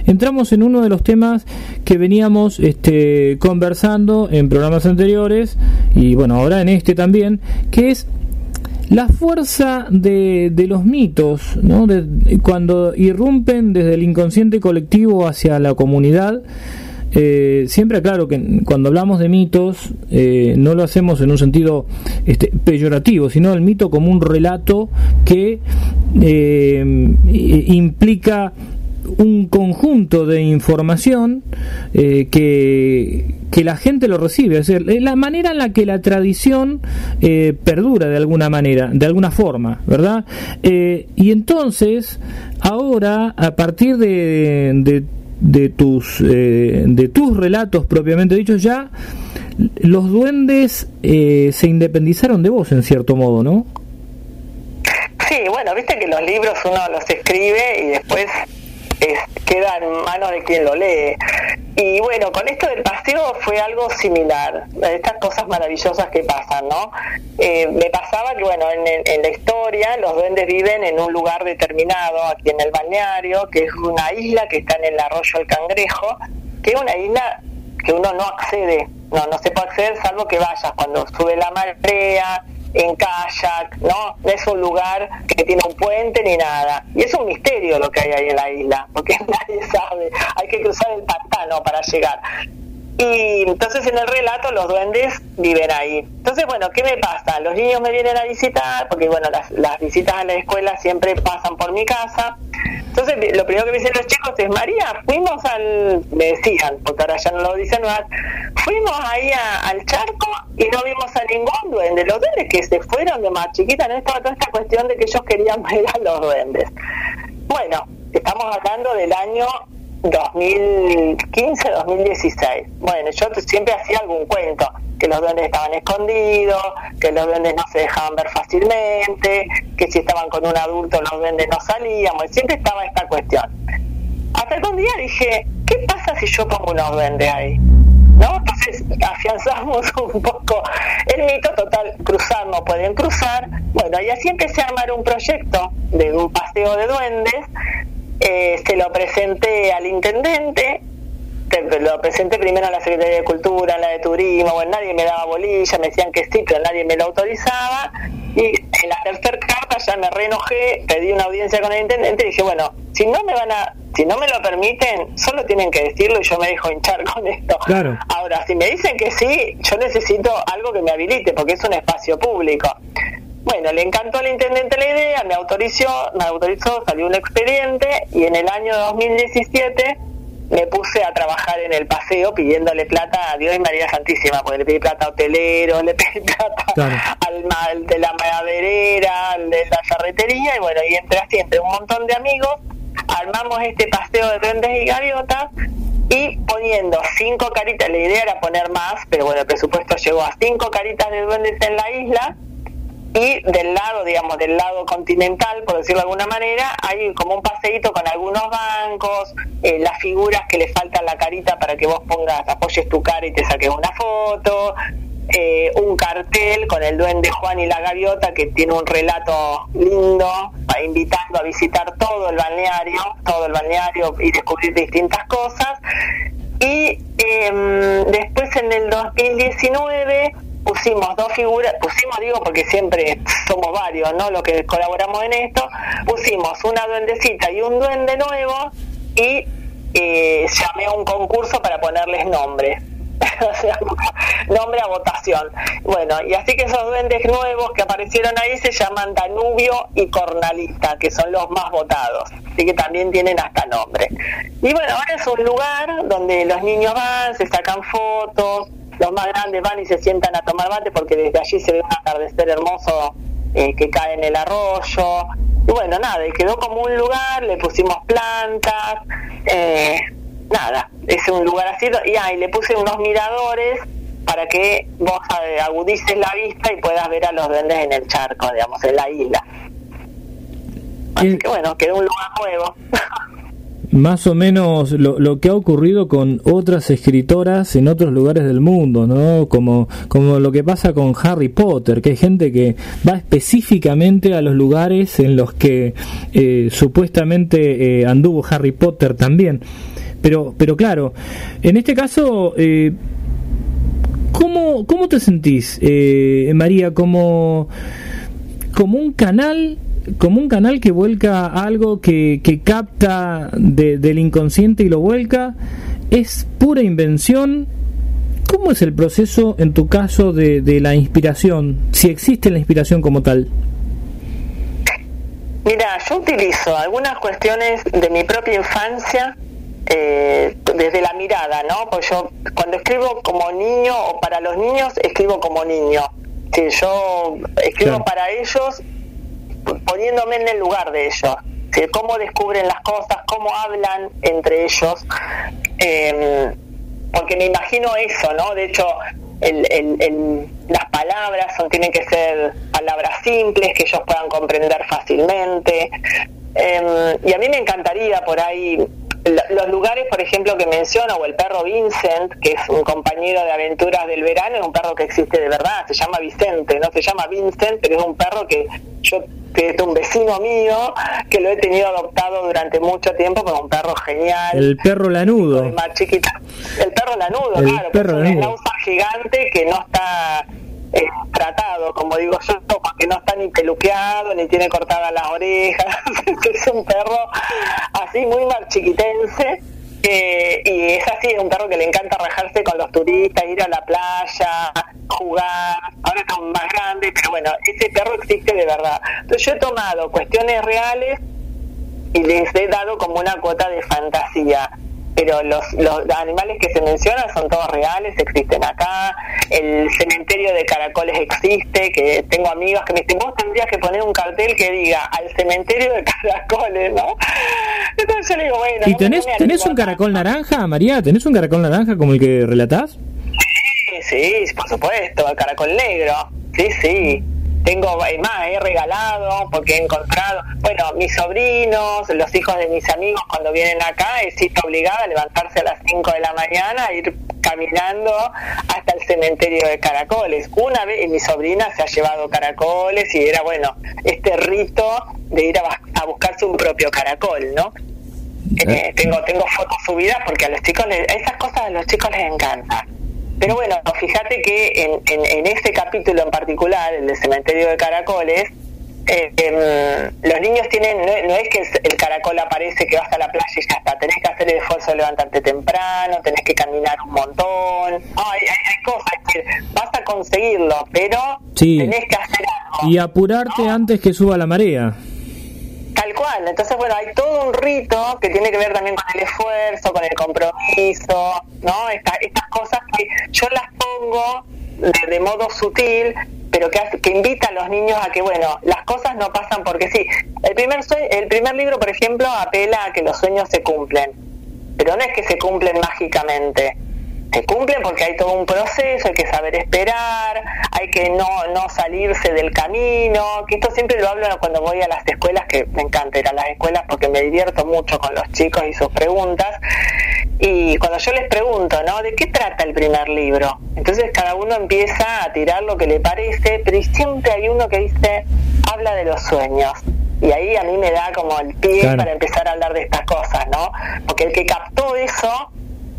Speaker 3: entramos en uno de los temas que veníamos este, conversando en programas anteriores y bueno, ahora en este también, que es la fuerza de, de los mitos, ¿no? cuando irrumpen desde el inconsciente colectivo hacia la comunidad, eh, siempre aclaro que cuando hablamos de mitos eh, no lo hacemos en un sentido este, peyorativo, sino el mito como un relato que eh, implica un conjunto de información eh, que, que, la gente lo recibe, es decir, la manera en la que la tradición eh, perdura de alguna manera, de alguna forma, ¿verdad? Eh, y entonces, ahora, a partir de, de, de tus, de tus relatos propiamente dichos, ya los duendes se independizaron de vos, en cierto modo, ¿no?
Speaker 5: Sí, bueno, viste que los libros uno los escribe y después queda en manos de quien lo lee. Y bueno, con esto del paseo fue algo similar, estas cosas maravillosas que pasan, ¿no? Eh, me pasaba que, bueno, en, la historia los duendes viven en un lugar determinado, aquí en el balneario, que es una isla que está en el arroyo El Cangrejo, que es una isla que uno no accede, no, no se puede acceder salvo que vayas cuando sube la marea, en kayak, ¿no? No es un lugar que tiene un puente ni nada. Y es un misterio lo que hay ahí en la isla, porque *laughs* nadie sabe. Hay que cruzar el pantano para llegar. Y entonces en el relato los duendes viven ahí. Entonces, bueno, ¿qué me pasa? Los niños me vienen a visitar, porque bueno, las, las visitas a la escuela siempre pasan por mi casa. Entonces, lo primero que me dicen los chicos es, María, fuimos al, me decían, porque ahora ya no lo dicen más, fuimos ahí al charco y no vimos a ningún duende. Los duendes que se fueron de más chiquita, no estaba toda esta cuestión de que ellos querían *laughs* ver a los duendes. Bueno, estamos hablando del año 2015-2016. Bueno, yo siempre hacía algún cuento, que los duendes estaban escondidos, que los duendes no se dejaban ver fácilmente, que si estaban con un adulto los duendes no salían, siempre estaba esta cuestión. Hasta que un día dije, ¿qué pasa si yo pongo unos duendes ahí? ¿No? Entonces afianzamos *laughs* un poco el mito total, cruzar no pueden cruzar. Bueno, y así empecé a armar un proyecto de un paseo de duendes eh, se lo presenté al intendente, lo presenté primero a la Secretaría de Cultura, a la de Turismo, bueno, nadie me daba bolilla, me decían que sí, pero nadie me lo autorizaba. Y en la tercera carta ya me reenojé, pedí una audiencia con el intendente y dije, bueno, si no me van a, si no me lo permiten, solo tienen que decirlo y yo me dejo hinchar con esto. Ahora, si me dicen que sí, yo necesito algo que me habilite, porque es un espacio público. Bueno, le encantó al intendente la idea, me autorizó, me autorizó, salió un expediente y en el año 2017 me puse a trabajar en el paseo pidiéndole plata a Dios y María Santísima, porque le pedí plata a hoteleros, *laughs* le pedí plata al, de la maderera, al de la ferretería, y bueno, y entre así, entre un montón de amigos, armamos este paseo de duendes y gaviotas y poniendo cinco caritas, la idea era poner más, pero bueno, el presupuesto llegó a cinco caritas de duendes en la isla, y del lado, digamos, del lado continental, por decirlo de alguna manera, hay como un paseíto con algunos bancos, eh, las figuras que le faltan la carita para que vos pongas, apoyes tu cara y te saques una foto, eh, un cartel con el duende Juan y la gaviota que tiene un relato lindo, invitando a visitar todo el balneario, todo el balneario y descubrir distintas cosas. Y em, después en el 2019 pusimos dos figuras, pusimos digo porque siempre somos varios, ¿no? Los que colaboramos en esto, pusimos una duendecita y un duende nuevo y eh, llamé a un concurso para ponerles nombre. *laughs* o sea, nombre a votación. Bueno, y así que esos duendes nuevos que aparecieron ahí se llaman Danubio y Cornalista, que son los más votados, así que también tienen hasta nombre. Y bueno, ahora es un lugar donde los niños van, se sacan fotos, los más grandes van y se sientan a tomar mate porque desde allí se ve un atardecer hermoso eh, que cae en el arroyo. Y bueno, nada, y quedó como un lugar, le pusimos plantas, eh, nada, es un lugar así. Y, ahí le puse unos miradores para que vos eh, agudices la vista y puedas ver a los duendes en el charco, digamos, en la isla. Así que bueno, quedó un lugar nuevo. *laughs*
Speaker 3: más o menos lo, lo, que ha ocurrido con otras escritoras en otros lugares del mundo, ¿no? Como, como lo que pasa con Harry Potter, que hay gente que va específicamente a los lugares en los que eh, supuestamente eh, anduvo Harry Potter también. Pero, pero claro, en este caso, eh, ¿cómo, ¿cómo te sentís, eh, María, como, como un canal como un canal que vuelca algo que, que capta del inconsciente y lo vuelca, es pura invención. ¿Cómo es el proceso en tu caso de, de la inspiración? Si existe la inspiración como tal.
Speaker 5: Mira, yo utilizo algunas cuestiones de mi propia infancia eh, desde la mirada, ¿no? Pues yo cuando escribo como niño o para los niños escribo como niño. Si yo escribo para ellos poniéndome en el lugar de ellos, cómo descubren las cosas, cómo hablan entre ellos, em, porque me imagino eso, ¿no? De hecho, las palabras son, tienen que ser palabras simples que ellos puedan comprender fácilmente. Em, y a mí me encantaría por ahí los lugares, por ejemplo, que menciono, o el perro Vincent, que es un compañero de aventuras del verano, es un perro que existe de verdad, se llama Vicente, no se llama Vincent, pero es un perro que yo, que es un vecino mío, que lo he tenido adoptado durante mucho tiempo, como un perro genial.
Speaker 3: El perro lanudo.
Speaker 5: Más chiquita. El perro lanudo, claro, perro es un gigante que no está eh, tratado, como digo yo, porque no está ni peluqueado, ni tiene cortadas las orejas, *laughs* es un perro así muy marchiquitense. Eh, y es así, es un perro que le encanta rajarse con los turistas, ir a la playa, jugar, ahora está más grande, pero bueno, ese perro existe de verdad. Entonces yo he tomado cuestiones reales y les he dado como una cuota de fantasía pero los, los animales que se mencionan son todos reales, existen acá, el cementerio de caracoles existe, que tengo amigos que me dicen, vos tendrías que poner un cartel que diga al cementerio de *laughs* caracoles, ¿no?
Speaker 3: Entonces yo le digo, bueno... ¿Y tenés, tenés un caracol naranja, María? ¿Tenés un caracol naranja como el que relatás?
Speaker 5: Sí, sí, por supuesto, el caracol negro, sí, sí tengo más, he regalado porque he encontrado, bueno, mis sobrinos, los hijos de mis amigos cuando vienen acá, he sido obligada a levantarse a las 5 de la mañana, a ir caminando hasta el cementerio de caracoles. Una vez mi sobrina se ha llevado caracoles y era, bueno, este rito de ir a, buscarse un propio caracol, ¿no? Eh, eh. tengo tengo fotos subidas porque a los chicos, esas cosas a los chicos les encantan. Pero bueno, fíjate que en, en, ese capítulo en particular, el del cementerio de caracoles, eh, em, los niños tienen, no, es que el caracol aparece que vas a la playa y ya está, tenés que hacer el esfuerzo de levantarte temprano, tenés que caminar un montón, hay, hay, cosas que vas a conseguirlo, pero tenés que hacer algo.
Speaker 3: Y apurarte antes que suba la marea.
Speaker 5: Tal cual, entonces bueno, hay todo un rito que tiene que ver también con el esfuerzo, con el compromiso, ¿no? estas cosas que yo las pongo de, modo sutil, pero que, que invita a los niños a que, bueno, las cosas no pasan porque sí. El primer, el primer libro, por ejemplo, apela a que los sueños se cumplen, pero no es que se cumplen mágicamente se cumplen porque hay todo un proceso, hay que saber esperar, hay que no, no salirse del camino, que esto siempre lo hablo cuando voy a las escuelas, que me encanta ir a las escuelas porque me divierto mucho con los chicos y sus preguntas, y cuando yo les pregunto, ¿no? ¿De qué trata el primer libro? Entonces cada uno empieza a tirar lo que le parece, pero siempre hay uno que dice, habla de los sueños. Y ahí a mí me da como el pie para empezar a hablar de estas cosas, ¿no? Porque el que captó eso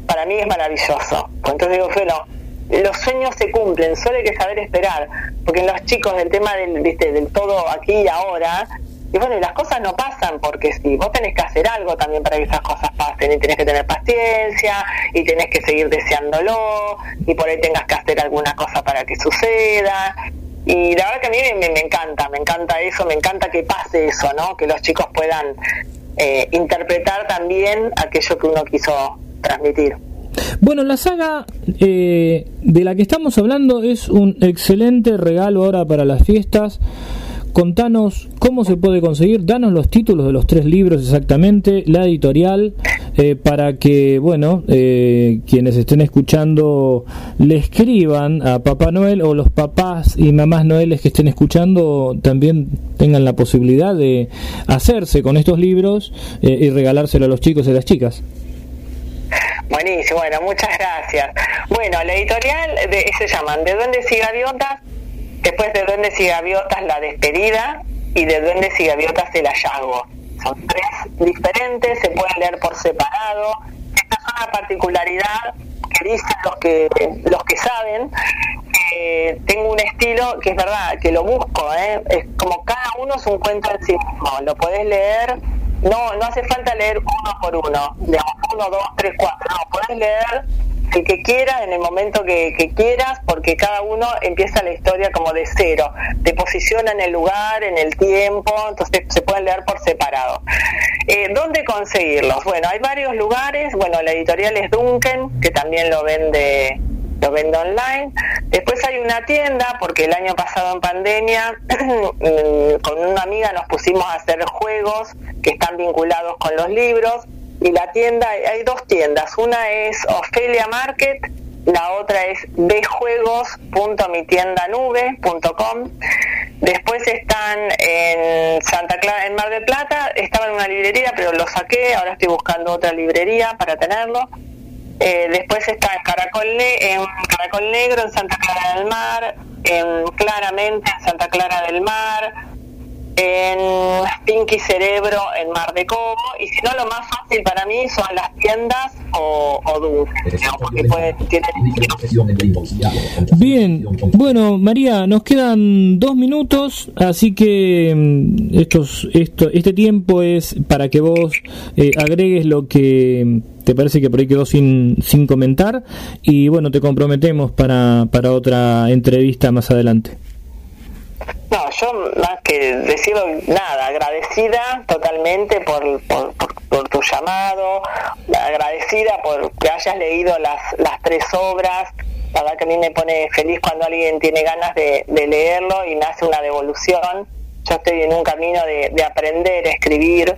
Speaker 5: para mí es maravilloso. Entonces digo, bueno, los sueños se cumplen, solo hay que saber esperar, porque los chicos del tema del, ¿viste? del todo aquí y ahora, y bueno, las cosas no pasan porque sí, vos tenés que hacer algo también para que esas cosas pasen, y tenés que tener paciencia, y tenés que seguir deseándolo, y por ahí tengas que hacer alguna cosa para que suceda. Y la verdad que a mí me, me encanta, me encanta eso, me encanta que pase eso, ¿no? Que los chicos puedan eh, interpretar también aquello que uno quiso transmitir.
Speaker 3: Bueno, la saga eh, de la que estamos hablando es un excelente regalo ahora para las fiestas. Contanos cómo se puede conseguir, danos los títulos de los tres libros exactamente, la editorial, eh, para que, bueno, eh, quienes estén escuchando le escriban a Papá Noel o los papás y mamás Noeles que estén escuchando también tengan la posibilidad de hacerse con estos libros y regalárselo a los chicos y las chicas.
Speaker 5: Buenísimo, bueno, muchas gracias. Bueno, la editorial de, se llaman De Duendes y Gaviotas, después de Duendes y Gaviotas La Despedida y de Duendes y Gaviotas El Hallazgo. Son tres diferentes, se pueden leer por separado. Esta es una particularidad que dicen los que, los que saben. tengo un estilo que es verdad, que lo busco, ¿eh? es como cada uno es un cuento en sí mismo. Lo podés leer no, no hace falta leer uno por uno, digamos, uno, dos, tres, cuatro, no, puedes leer el que quieras en el momento que, quieras, porque cada uno empieza la historia como de cero, te posiciona en el lugar, en el tiempo, entonces se pueden leer por separado. Eh, ¿Dónde conseguirlos? Bueno, hay varios lugares, bueno, la editorial es Duncan, que también lo vende lo vendo online. Después hay una tienda, porque el año pasado en pandemia, *clears throat* con una amiga nos pusimos a hacer juegos que están vinculados con los libros. Y la tienda, hay dos tiendas. Una es Ofelia Market la otra es bjuegos.mitiendanube.com. Después están en Santa Clara, en Mar del Plata, estaba en una librería, pero lo saqué, ahora estoy buscando otra librería para tenerlo. Eh, después está Caracol, en Caracol Negro, en Santa Clara del Mar, en Claramente, en Santa Clara del Mar, en Pinky Cerebro en Mar de Cobo y si no lo más fácil para mí son las tiendas o, o dulces
Speaker 3: bien bueno María nos quedan dos minutos así que mm, estos, esto, este tiempo es para que vos eh, agregues lo que te parece que por ahí quedó sin, sin comentar y bueno te comprometemos para, para otra entrevista más adelante
Speaker 5: no, yo más que decirlo nada, agradecida totalmente por, por, tu llamado, agradecida por que hayas leído las, las tres obras. La verdad que a mí me pone feliz cuando alguien tiene ganas de, leerlo y me hace una devolución. Yo estoy en un camino de, de aprender a escribir,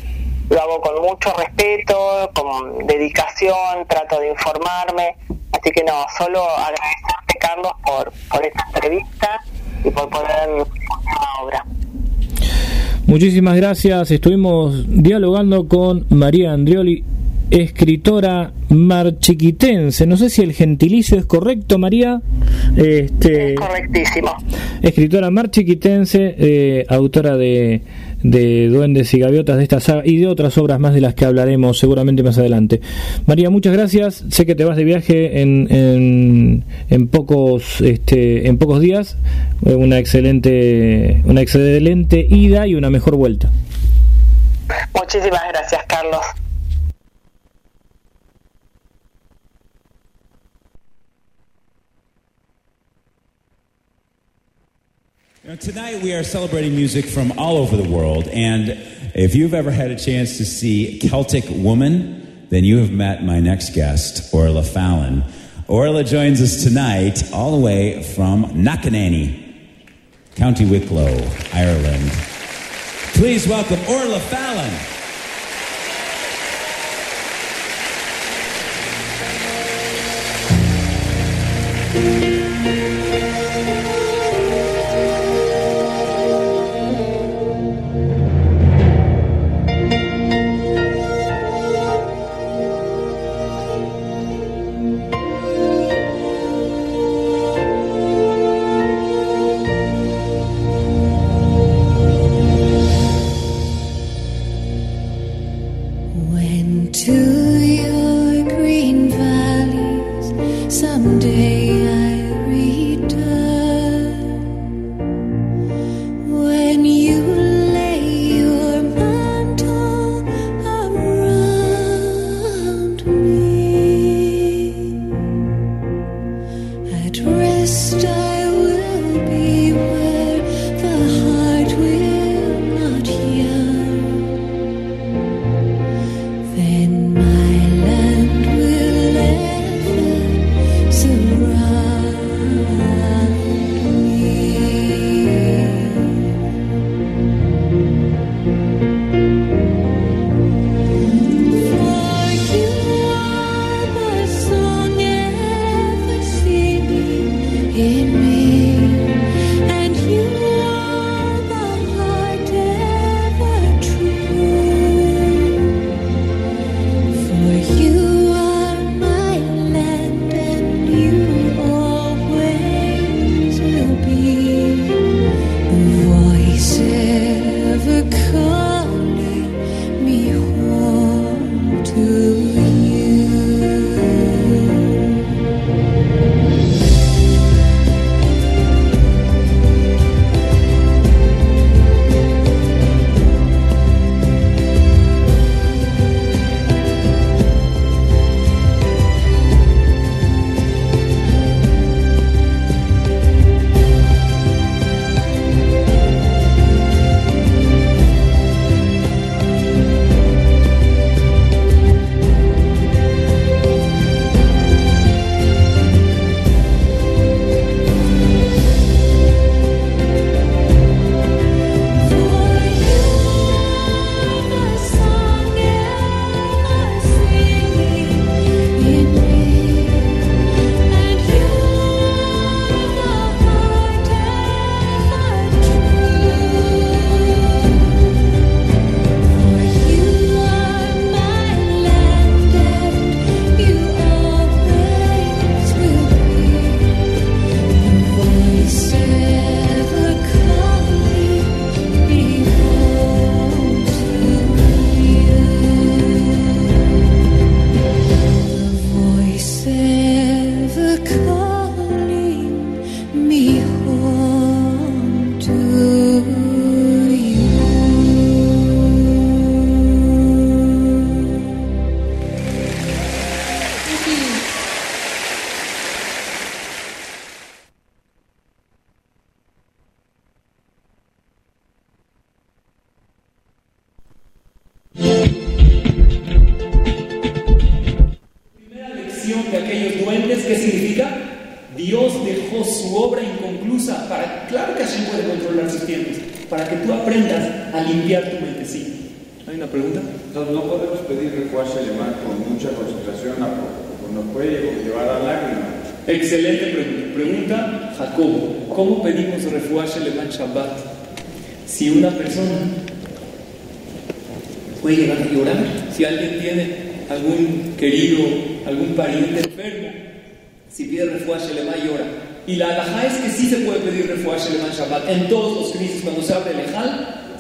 Speaker 5: lo hago con mucho respeto, con dedicación, trato de informarme. Así que no, solo agradecerte Carlos por, por esta entrevista y por poder la obra.
Speaker 3: Muchísimas gracias. Estuvimos dialogando con María Andrioli, escritora marchiquitense. No sé si el gentilicio es correcto, María.
Speaker 5: Este, es correctísimo.
Speaker 3: Escritora marchiquitense, eh, autora de de Duendes y Gaviotas de esta saga y de otras obras más de las que hablaremos seguramente más adelante. María, muchas gracias. Sé que te vas de viaje en, en, pocos este, en pocos días. Eh, una excelente una excelente ida y una mejor vuelta.
Speaker 5: Muchísimas gracias, Carlos.
Speaker 6: Now, tonight we are celebrating music from all over the world, and if you've ever had a chance to see Celtic Woman, then you have met my next guest, Orla Fallon. Orla joins us tonight all the way from Knockananny, County Wicklow, Ireland. Please welcome Orla Fallon.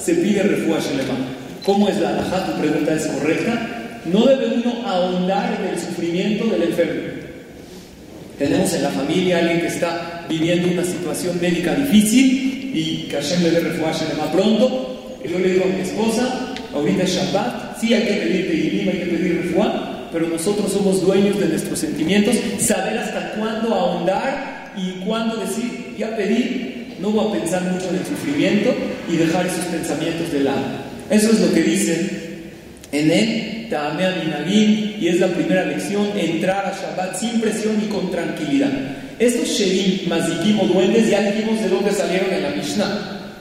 Speaker 7: Se pide refuerzo alemán. ¿Cómo es la alhaja? Tu pregunta es correcta. No debe uno ahondar en el sufrimiento del enfermo. Tenemos en la familia alguien que está viviendo una situación médica difícil y que Hashem le dé refuerzo alemán pronto. Y yo le digo a mi esposa, ahorita es Shabbat, sí hay que pedir Tehilim, hay que pedir refuá, pero nosotros somos dueños de nuestros sentimientos, saber hasta cuándo ahondar y cuándo decir, ya pedí, no voy a pensar mucho en el sufrimiento y dejar esos pensamientos de lado. Eso es lo que dicen en él, Taame Minagim, y es la primera lección, entrar a Shabbat sin presión y con tranquilidad. Estos Sherim, Mazikim duendes, ya dijimos de dónde salieron en la Mishnah.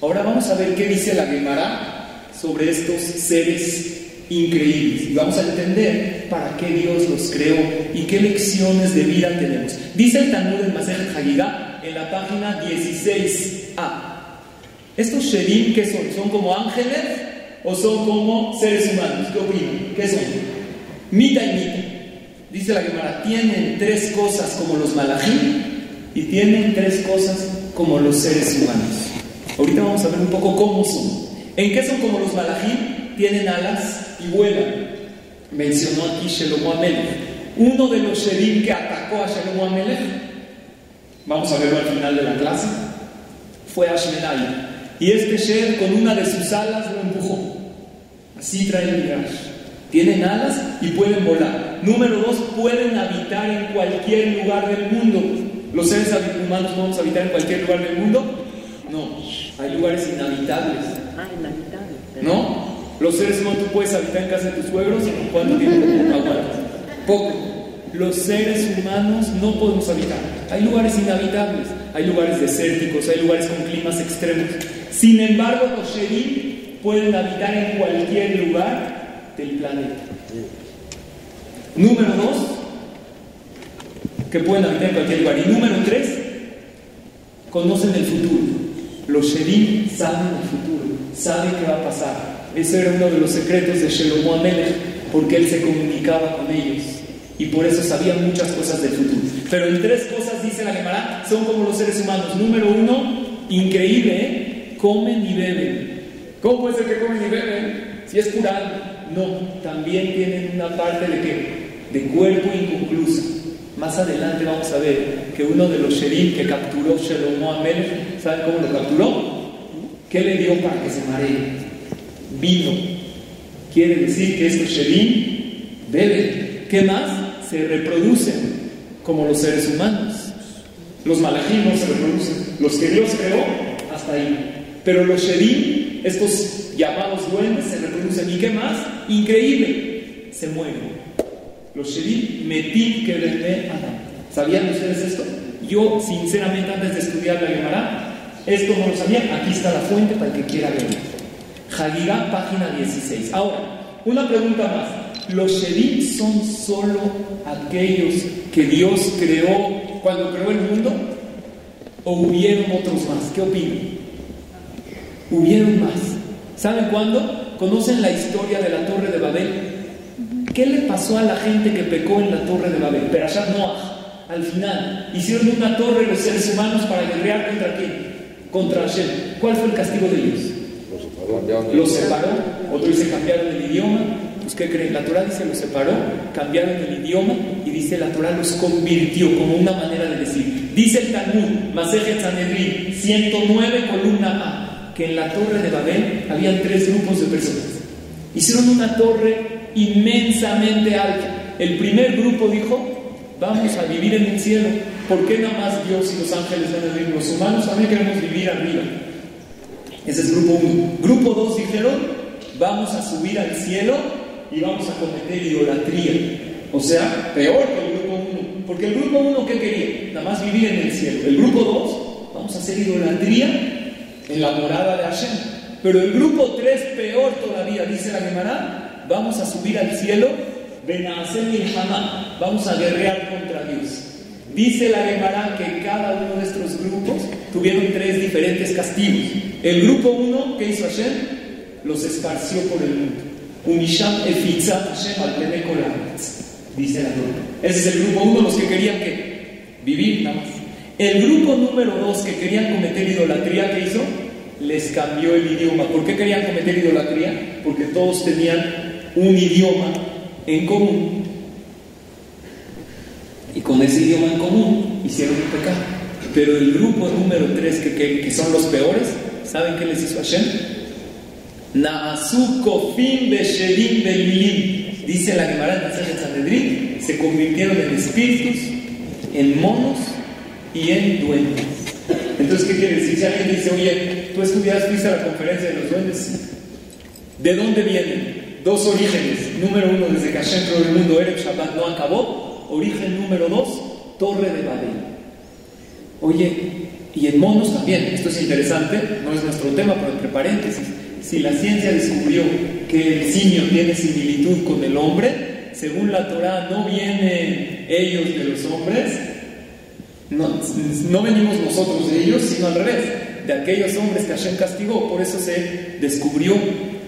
Speaker 7: Ahora vamos a ver qué dice la Gemara sobre estos seres increíbles. Y vamos a entender para qué Dios los creó y qué lecciones de vida tenemos. Dice el Talmud en Maser Hagigah en la página 16a. Estos Sherim, ¿qué son? ¿Son como ángeles o son como seres humanos? ¿Qué opinan? ¿Qué son? Mita y mita. Dice la Gemara, tienen tres cosas como los malajim y tienen tres cosas como los seres humanos. Ahorita vamos a ver un poco cómo son. ¿En qué son como los malajim? Tienen alas y vuelan. Mencionó aquí Shelomo Amelech. Uno de los sherim que atacó a Shelomo Amelech, vamos a verlo al final de la clase, fue Ashmenai. Y este Sher con una de sus alas lo empujó. Así trae el Midrash. Tienen alas y pueden volar. Número dos, pueden habitar en cualquier lugar del mundo. ¿Los seres humanos podemos habitar en cualquier lugar del mundo? No, hay lugares inhabitables.
Speaker 8: Ah, inhabitables.
Speaker 7: ¿No? Los seres humanos, tú puedes habitar en casa de tus suegros, ¿cuánto tiempo aguantas? Poco. Los seres humanos no podemos habitar. Hay lugares inhabitables, hay lugares desérticos, hay lugares con climas extremos. Sin embargo, los sherim pueden habitar en cualquier lugar del planeta. Número dos, que pueden habitar en cualquier lugar. Y número tres, conocen el futuro. Los sherim saben el futuro, saben qué va a pasar. Ese era uno de los secretos de Shelomo Amelech, porque él se comunicaba con ellos y por eso sabía muchas cosas del futuro. Pero en tres cosas, dice la Gemara, son como los seres humanos. Número uno, increíble, ¿eh? comen y beben. ¿Cómo puede ser que comen y beben? Si es curado. No, también tienen una parte de qué? De cuerpo inconcluso. Más adelante vamos a ver que uno de los sherim que capturó Shelomo Amelech, ¿saben cómo lo capturó? ¿Qué le dio para que se maree? Vino. Quiere decir que estos sherim beben. ¿Qué más? Se reproducen como los seres humanos. Los malajim no se reproducen. Los que Dios creó, hasta ahí. Pero los sherim, estos llamados duendes, se reproducen. ¿Y qué más? Increíble. Se mueren. Los sherim metim que vende ¿Sabían ustedes esto? Yo, sinceramente, antes de estudiar la Gemara, esto no lo sabía. Aquí está la fuente para el que quiera verlo. Hagigah, página 16. Ahora, una pregunta más. ¿Los sherim son solo aquellos que Dios creó cuando creó el mundo? ¿O hubieron otros más? ¿Qué opinan? Hubieron más. ¿Saben cuándo? ¿Conocen la historia de la Torre de Babel? ¿Qué le pasó a la gente que pecó en la Torre de Babel? Perashat Noah, al final, hicieron una torre los seres humanos para guerrear contra quién? Contra Hashem. ¿Cuál fue el castigo de ellos? Los separó, otro dice cambiaron el idioma. Pues ¿qué creen? La Torah dice los separó, cambiaron el idioma y dice la Torah los convirtió como una manera de decir. Dice el Talmud, Masejet Sanedrin, 109 columna A, que en la torre de Babel habían tres grupos de personas. Hicieron una torre inmensamente alta. El primer grupo dijo, vamos a vivir en el cielo. ¿Por qué nada más Dios y los ángeles van a vivir? Los humanos también queremos vivir arriba. Ese es grupo 1. Grupo 2 dijeron, vamos a subir al cielo y vamos a cometer idolatría. O sea, peor que el grupo 1. Porque el grupo 1, ¿qué quería? Nada más El grupo 2, vamos a hacer idolatría en la morada de Hashem. Pero el grupo 3, peor todavía, dice la Gemara, vamos a subir al cielo, y Hamá, vamos a guerrear contra Dios. Dice la Gemara que cada uno de estos grupos tuvieron tres diferentes castigos. El grupo 1, ¿qué hizo Hashem? Los esparció por el mundo. Umisham efitzat Hashem al dice la Torah. Ese es el grupo 1, los que querían que vivir nada más. El grupo número 2 que querían cometer idolatría, ¿qué hizo? Les cambió el idioma. ¿Por qué querían cometer idolatría? Porque todos tenían un idioma en común. Y con ese idioma en común hicieron un pecado. Pero el grupo número 3, que, que, son los peores, ¿saben qué les hizo Hashem? Naasukofim beshedim belilim. Dice la Gemara de Sanedrín, se convirtieron en espíritus, en monos y en duendes. Entonces, ¿qué quiere decir? Si alguien dice, oye, tú estudiaste, fuiste la conferencia de los duendes, ¿de dónde vienen? Dos orígenes. Número uno, desde que Hashem el mundo, Erev Shabbat no acabó. Origen número dos, Torre de Babel. Oye, y en monos también, esto es interesante, no es nuestro tema, pero entre paréntesis, si la ciencia descubrió que el simio tiene similitud con el hombre, según la Torah no vienen ellos de los hombres, no, venimos nosotros de ellos, sino al revés, de aquellos hombres que Hashem castigó, por eso se descubrió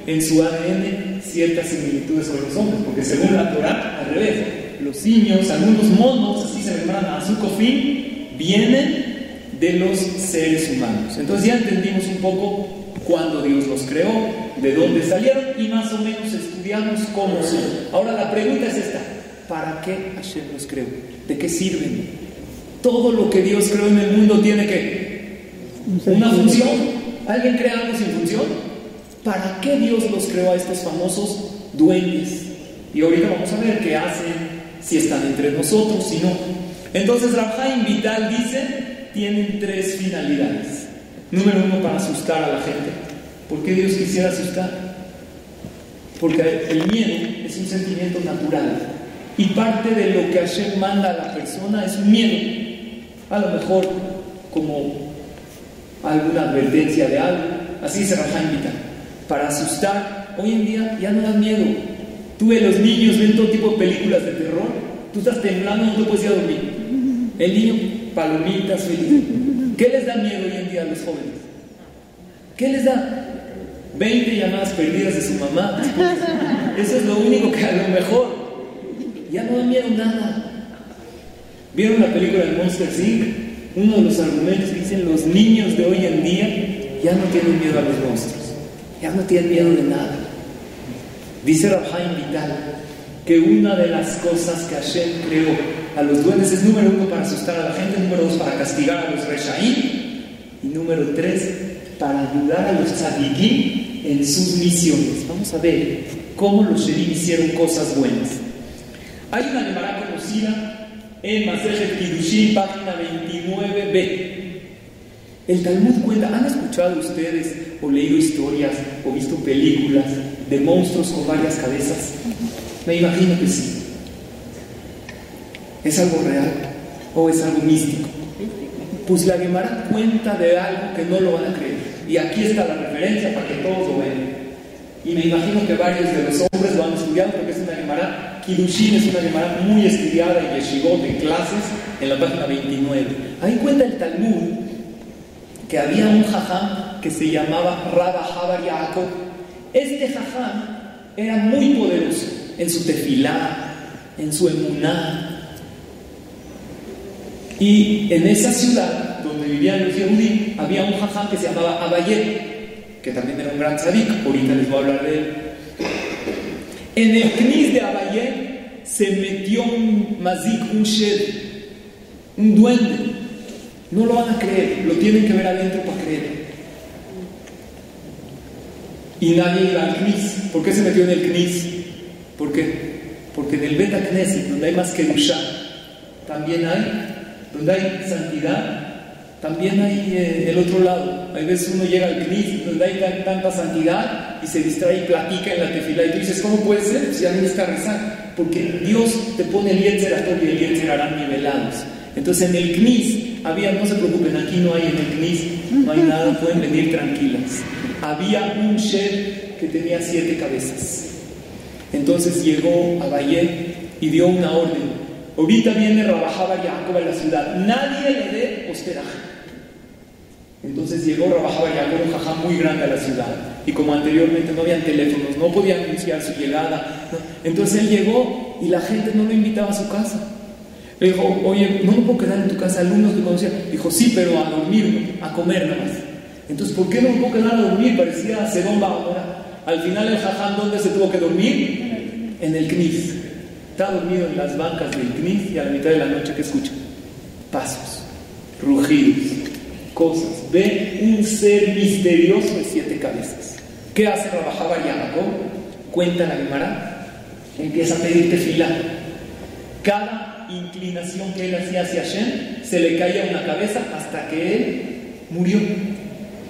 Speaker 7: en su ADN ciertas similitudes con los hombres, porque según la Torah, al revés, los simios, algunos monos, así se llaman azukofim, vienen de los seres humanos. Entonces ya entendimos un poco cuándo Dios los creó, de dónde salieron y más o menos estudiamos cómo son. Ahora la pregunta es esta, ¿para qué Hashem los creó? ¿De qué sirven? Todo lo que Dios creó en el mundo tiene que una función. ¿Alguien crea algo sin función? ¿Para qué Dios los creó a estos famosos duendes? Y ahorita vamos a ver qué hacen, si están entre nosotros, si no. Entonces Rabhaim Vital dice, tienen tres finalidades. Número uno, para asustar a la gente. ¿Por qué Dios quisiera asustar? Porque el miedo es un sentimiento natural. Y parte de lo que Hashem manda a la persona es un miedo. A lo mejor como alguna advertencia de algo. Así dice Rabhaim Vital para asustar. Hoy en día ya no dan miedo. Tú ves los niños, ven todo tipo de películas de terror. Tú estás temblando, no te puedes ir a dormir. El niño, palomitas, feliz. ¿Qué les da miedo hoy en día a los jóvenes? ¿Qué les da? 20 llamadas perdidas de su mamá. Eso es lo único que a lo mejor ya no da miedo nada. ¿Vieron la película de Monster Inc? Uno de los argumentos que dicen los niños de hoy en día ya no tienen miedo a los monstruos ya no tienen miedo de nada. Dice Rabhaim Vital que una de las cosas que Hashem creó a los duendes es número uno para asustar a la gente, número dos para castigar a los reshaim y número tres para ayudar a los tzadikim en sus misiones. Vamos a ver cómo los sherim hicieron cosas buenas. Hay una Gemara conocida en Masejet Kiddushin, página 29b. El Talmud cuenta, ¿han escuchado ustedes o leído historias o visto películas de monstruos con varias cabezas? Me imagino que sí. ¿Es algo real o es algo místico? Pues la Gemara cuenta de algo que no lo van a creer. Y aquí está la referencia para que todos lo vean. Y me imagino que varios de los hombres lo han estudiado porque es una Gemara, Kidushin es una Gemara muy estudiada en Yeshivot, en clases, en la página 29. Ahí cuenta el Talmud que había un jajam que se llamaba Rabba Habar Yaakov. Este jajam era muy poderoso en su tefilá, en su emuná. Y en esa ciudad donde vivían los Yehudí había un jajam que se llamaba Abayet, que también era un gran tzadik, ahorita les voy a hablar de él. En el knis de Abayet se metió un mazik, un shed, un duende, no lo van a creer, lo tienen que ver adentro para creer. Y nadie iba al CNIS. ¿Por qué se metió en el CNIS? ¿Por qué? Porque en el Beta Knesset, donde hay más que Dusha, también hay, donde hay santidad, también hay eh, el otro lado. Hay veces uno llega al CNIS, donde hay tanta santidad y se distrae y platica en la tefila. Y tú dices, ¿cómo puede ser? Si alguien está rezando. Porque Dios te pone el Yetzer y el Yetzer nivelados. Entonces en el CNIS había, no se preocupen, aquí no hay en el CNIS, no hay nada, pueden venir tranquilas. Había un chef que tenía siete cabezas. Entonces llegó a Valle y dio una orden. Ahorita viene Rabajaba Jacob a la ciudad. Nadie le dé hospedaje. Entonces llegó Rabajaba Jacob, un jajá muy grande a la ciudad. Y como anteriormente no habían teléfonos, no podía anunciar su llegada. Entonces él llegó y la gente no lo invitaba a su casa. Le dijo, oye, no me puedo quedar en tu casa, alumnos que conocía. Dijo, sí, pero a dormir, a comer nada más. Entonces, ¿por qué no me puedo quedar a dormir? Parecía Sedón ahora. Al final el jaján, ¿dónde se tuvo que dormir? En el CNIS. Está dormido en las bancas del CNIS y a la mitad de la noche, ¿qué escucha? Pasos, rugidos, cosas. Ve un ser misterioso de siete cabezas. ¿Qué hace Rabajaba Jacob? Cuenta la Gemara. Empieza a pedirte fila. Cada inclinación que él hacía hacia Hashem se le caía una cabeza hasta que él murió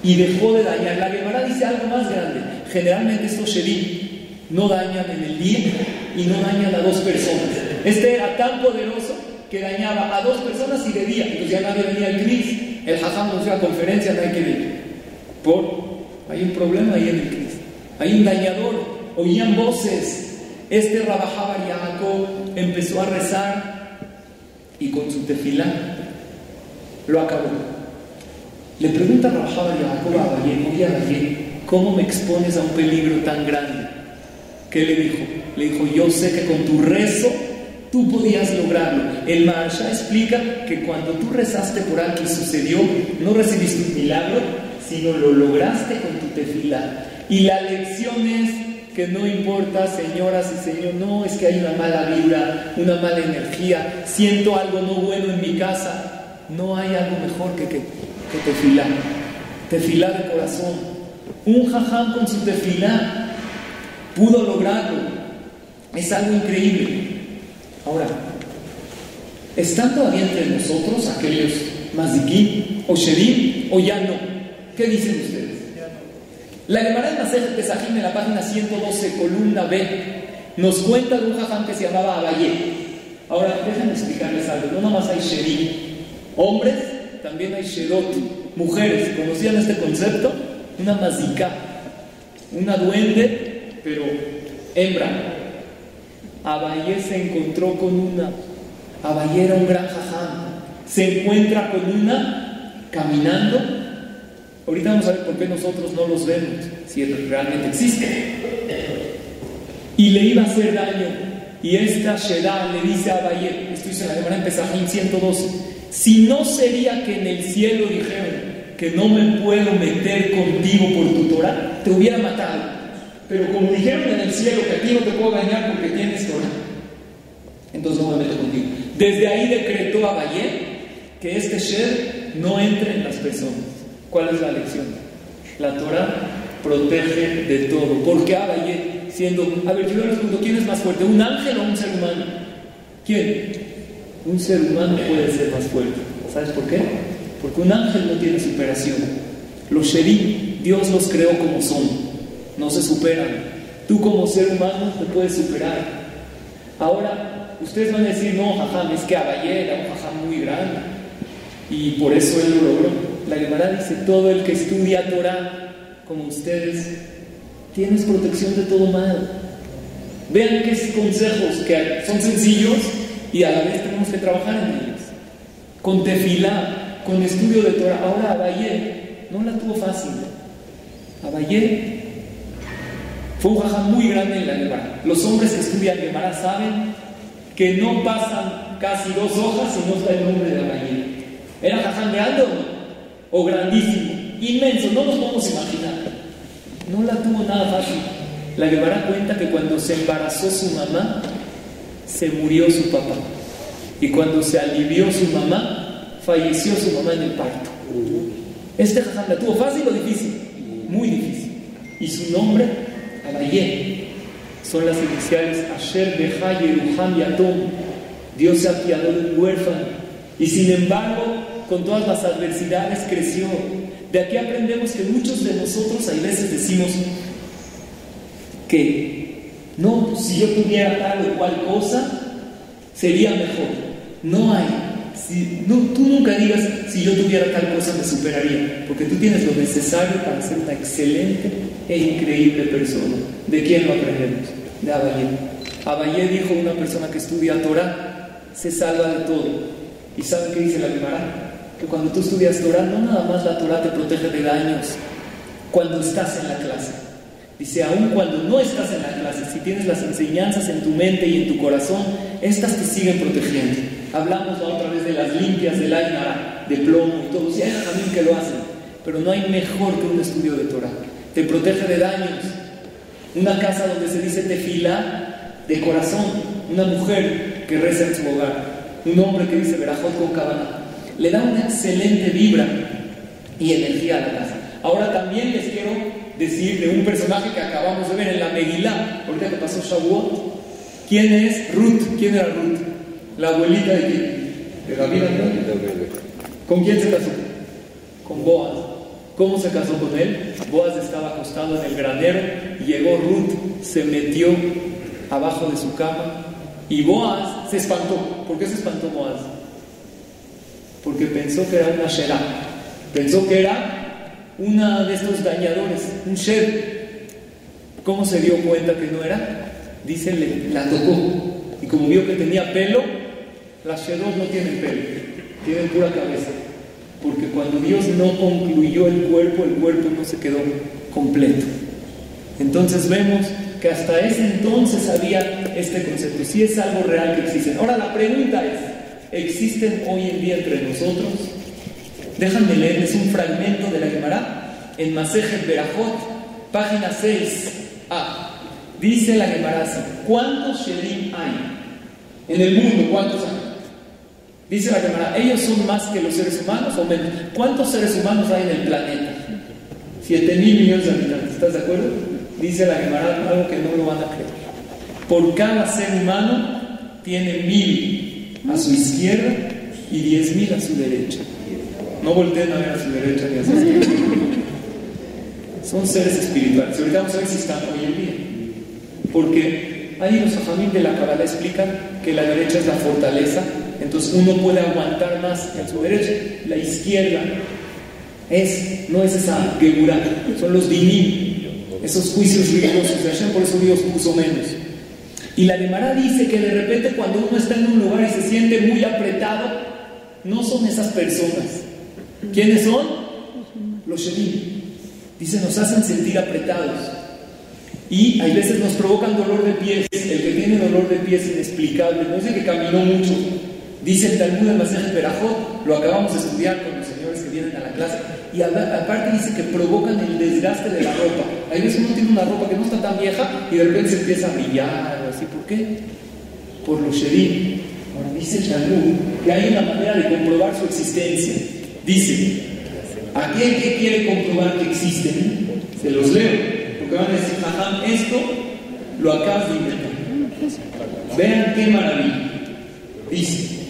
Speaker 7: y dejó de dañar. La Gemara dice algo más grande. Generalmente estos sherim no dañan en el día y no dañan a dos personas. Este era tan poderoso que dañaba a dos personas y de día. Entonces ya nadie venía al CNIS. El Hajam no hacía conferencia, no hay que ir. Por, hay un problema ahí en el CNIS. Hay un dañador. Oían voces. Este Rabajaba Jacob empezó a rezar y con su tefilá lo acabó. Le pregunta Rabajaba Jacob a Valle, oye Valle, ¿cómo me expones a un peligro tan grande? ¿Qué le dijo? Le dijo, yo sé que con tu rezo tú podías lograrlo. El Maharsha explica que cuando tú rezaste por algo y sucedió, no recibiste un milagro, sino lo lograste con tu tefila. Y la lección es que no importa, señoras y señores, no es que hay una mala vibra, una mala energía, siento algo no bueno en mi casa, no hay algo mejor que, que, que tefilá, de corazón. Un jajam con su tefilá pudo lograrlo. Es algo increíble. Ahora, ¿están todavía entre nosotros aquellos mazikim o sherim o ya no? ¿Qué dicen ustedes? La Gemara de Maser Pesajim en la página 112, columna B, nos cuenta de un jajam que se llamaba Abaye. Ahora, déjenme explicarles algo. No nomás hay sherim. Hombres, también hay sherot. Mujeres, ¿conocían este concepto? Una mazika, una duende pero hembra. Abayé se encontró con una. Abayé era un gran jajam. Se encuentra con una caminando. Ahorita vamos a ver por qué nosotros no los vemos, si realmente existe. Y le iba a hacer daño. Y esta Shedah le dice a Abayé, esto dice la Gemara en Pesajín 112, si no sería que en el cielo dijeron que no me puedo meter contigo por tu Torah, te hubiera matado. Pero como dijeron en el cielo que a ti no te puedo dañar porque tienes Torah, entonces no me meto contigo. Desde ahí decretó a Valle que este Sher no entre en las personas. ¿Cuál es la lección? La Torah protege de todo. ¿Por qué Valle siendo... A ver, yo les pregunto, ¿quién es más fuerte? ¿Un ángel o un ser humano? ¿Quién? Un ser humano puede ser más fuerte. ¿Sabes por qué? Porque un ángel no tiene superación. Los Sherim, Dios los creó como son no se superan. Tú como ser humano te puedes superar. Ahora, ustedes van a decir, no, jajam, es que Abayé era un jajam muy grande y por eso él lo logró. La Gemara dice, todo el que estudia Torah, como ustedes, tienes protección de todo mal. Vean qué consejos que son sencillos y a la vez tenemos que trabajar en ellos. Con tefilá, con estudio de Torah. Ahora Abayé no la tuvo fácil. Abayé fue un jajam muy grande en la Gemara. Los hombres que estudian Gemara saben que no pasan casi dos hojas y no está el nombre de la gallina. ¿Era jajam grande o grandísimo? Inmenso, no nos podemos imaginar. No la tuvo nada fácil. La Gemara cuenta que cuando se embarazó su mamá, se murió su papá. Y cuando se alivió su mamá, falleció su mamá en el parto. Este jajam la tuvo fácil o difícil? Muy difícil. Y su nombre Abayé son las iniciales Asher Beha Yeruham Yatom. Dios se apiadó de un huérfano y sin embargo, con todas las adversidades creció. De aquí aprendemos que muchos de nosotros a veces decimos que no, si yo tuviera tal o cual cosa, sería mejor. No hay. No, tú nunca digas, si yo tuviera tal cosa me superaría, porque tú tienes lo necesario para ser una excelente e increíble persona. ¿De quién lo aprendemos? De Abayé. Abayé dijo una persona que estudia Torah se salva de todo. ¿Y saben qué dice la Gemara? Que cuando tú estudias Torah, no nada más la Torah te protege de daños cuando estás en la clase. Dice, aun cuando no estás en la clase, si tienes las enseñanzas en tu mente y en tu corazón, estas te siguen protegiendo. Hablamos la otra vez de las limpias del Ainara, de plomo y todo. Si hay también que lo hacen, pero no hay mejor que un estudio de Torah. Te protege de daños. Una casa donde se dice tefilá de corazón, una mujer que reza en su hogar, un hombre que dice verajot con cabana, le da una excelente vibra y energía a la casa. Ahora también les quiero decir de un personaje que acabamos de ver en la Megilá, ahorita que pasó Shavuot. ¿Quién es Ruth? ¿Quién era Ruth? La abuelita de quién? De David. ¿Con quién se casó? Con Boaz. ¿Cómo se casó con él? Boaz estaba acostado en el granero llegó Ruth, se metió abajo de su cama y Boaz se espantó. ¿Por qué se espantó Boaz? Porque pensó que era una Shera. Pensó que era una de estos dañadores, un Shed. ¿Cómo se dio cuenta que no era? Dice, la tocó. Y como vio que tenía pelo, las Shedot no tienen pelo, tienen pura cabeza. Porque cuando Dios no concluyó el cuerpo, el cuerpo no se quedó completo. Entonces vemos que hasta ese entonces había este concepto. Si es algo real que existe. Ahora la pregunta es, ¿existen hoy en día entre nosotros? Déjame leerles un fragmento de la Gemara en Masejet Berajot, página 6a. Dice la Gemara así, ¿cuántos Shedim hay? En el mundo, ¿cuántos hay? Dice la Gemara, ¿ellos son más que los seres humanos o menos? ¿Cuántos seres humanos hay en el planeta? 7 mil millones de habitantes, ¿estás de acuerdo? Dice la Gemara algo que no lo van a creer. Por cada ser humano tiene mil a su izquierda y diez mil a su derecha. No volteen a ver a su derecha ni a su izquierda. Son seres espirituales. Ahorita vamos a ver si están hoy en día. Porque ahí los ajamín de la Kabbalah explican que la derecha es la fortaleza, entonces uno puede aguantar más en su derecha. La izquierda es, no es esa geburá, son los dinim, esos juicios rigurosos de Hashem, por eso Dios puso menos. Y la Gemara dice que de repente cuando uno está en un lugar y se siente muy apretado, no son esas personas. ¿Quiénes son? Los shedim. Dice, nos hacen sentir apretados. Y hay veces nos provocan dolor de pies. El que tiene dolor de pies inexplicable, no es que caminó mucho. Dice el Talmud de Masejet Berajot, lo acabamos de estudiar con los señores que vienen a la clase. Y aparte dice que provocan el desgaste de la ropa. Hay veces uno tiene una ropa que no está tan vieja y de repente se empieza a brillar así. ¿Por qué? Por los sherim. Ahora dice el Talmud que hay una manera de comprobar su existencia. Dice, aquel que quiere comprobar que existen, se los leo. Porque van a decir, ajá, esto lo acabas de inventar. Vean qué maravilla. Dice,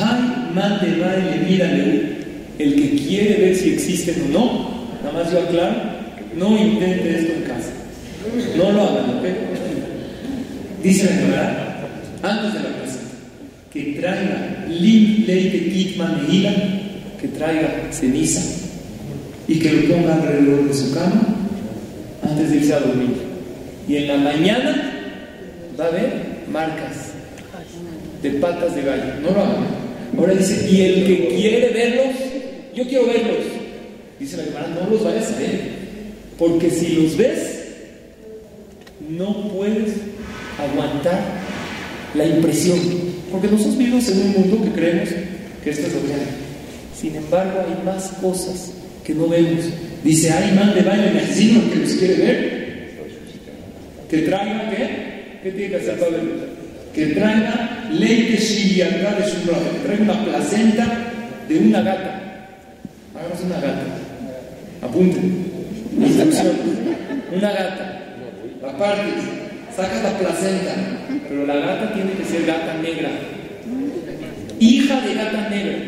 Speaker 7: Ay, mande, baile, mírale. El que quiere ver si existen o no, nada más yo aclaro, no intente esto en casa. No lo hagan, ¿ok? Dice la verdad, antes de la clase, que traiga lim leite kitman que traiga ceniza y que lo ponga alrededor de su cama antes de irse a dormir. Y en la mañana va a haber marcas de patas de gallo. No lo hagan. Ahora dice, y el que quiere verlos, yo quiero verlos. Dice la Gemara, no los vayas a ver. Porque si los ves, no puedes aguantar la impresión. Porque nosotros vivimos en un mundo que creemos que esto es lo real. Sin embargo, hay más cosas que no vemos. Dice, hay man de baile asesino que los quiere ver. Que traiga qué? ¿Qué tiene que hacer Pablo? Que traiga leite su que traiga una placenta de una gata. Hagamos una gata. Apunten. Instrucción. Una gata. Aparte, sacas la placenta, pero la gata tiene que ser gata negra. Hija de gata negra.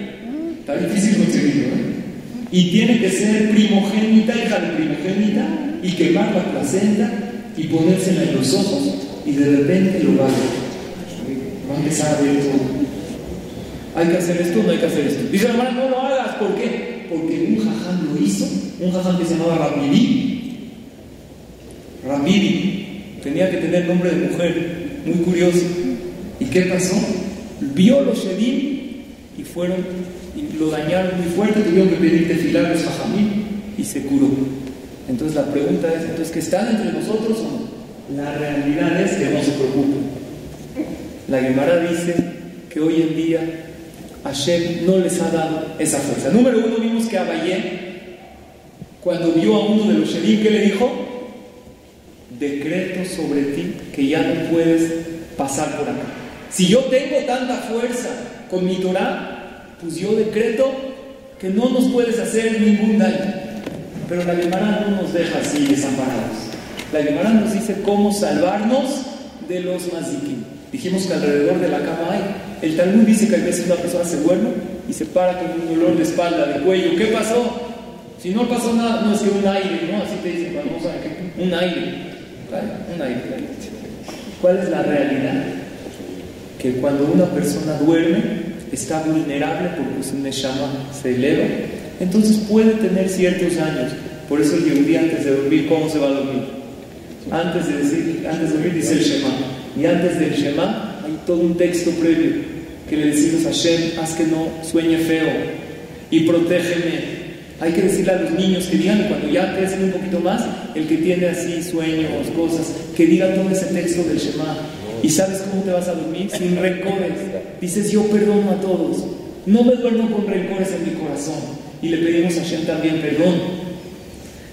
Speaker 7: Está difícil conseguirlo, ¿eh? Y tiene que ser primogénita, hija de primogénita, y quemar la placenta y ponérsela en los ojos, y de repente lo va a. Va a empezar hay que hacer esto, no hay que hacer esto. Dice la hermana, no lo hagas, ¿por qué? Porque un jaján lo hizo, un jaján que se llamaba Rabidi. Rabidi tenía que tener nombre de mujer, muy curioso. ¿Y qué pasó? Vio los Shedim y fueron, y lo dañaron muy fuerte, tuvieron que pedir tefilar los jajamí y se curó. Entonces la pregunta es, entonces, ¿que están entre nosotros? La realidad es que no se preocupen. La Gemara dice que hoy en día Hashem no les ha dado esa fuerza. Número uno, vimos que Abayé, cuando vio a uno de los Shedim, ¿qué le dijo? Decreto sobre ti que ya no puedes pasar por acá. Si yo tengo tanta fuerza con mi Torah, pues yo decreto que no nos puedes hacer ningún daño. Pero la Gemara no nos deja así desamparados. La Gemara nos dice cómo salvarnos de los mazikim. Dijimos que alrededor de la cama hay. El Talmud dice que a veces una persona se duerme y se para con un dolor de espalda, de cuello. ¿Qué pasó? Si no pasó nada, no es que un aire, ¿no? Así te dicen, vamos a qué. Un aire. Un aire. ¿Cuál es la realidad? Que cuando una persona duerme, está vulnerable porque su neshama se eleva, entonces puede tener ciertos años. Por eso el Yehudi antes de dormir, ¿cómo se va a dormir? Antes de, antes de dormir dice el Shema. Y antes del Shema hay todo un texto previo que le decimos a Hashem, haz que no sueñe feo y protégeme. Hay que decirle a los niños que digan, cuando ya crecen un poquito más, el que tiene así sueños, cosas, que diga todo ese texto del Shema. ¿Y sabes cómo te vas a dormir? Sin rencores. Dices, yo perdono a todos. No me duermo con rencores en mi corazón. Y le pedimos a Hashem también perdón.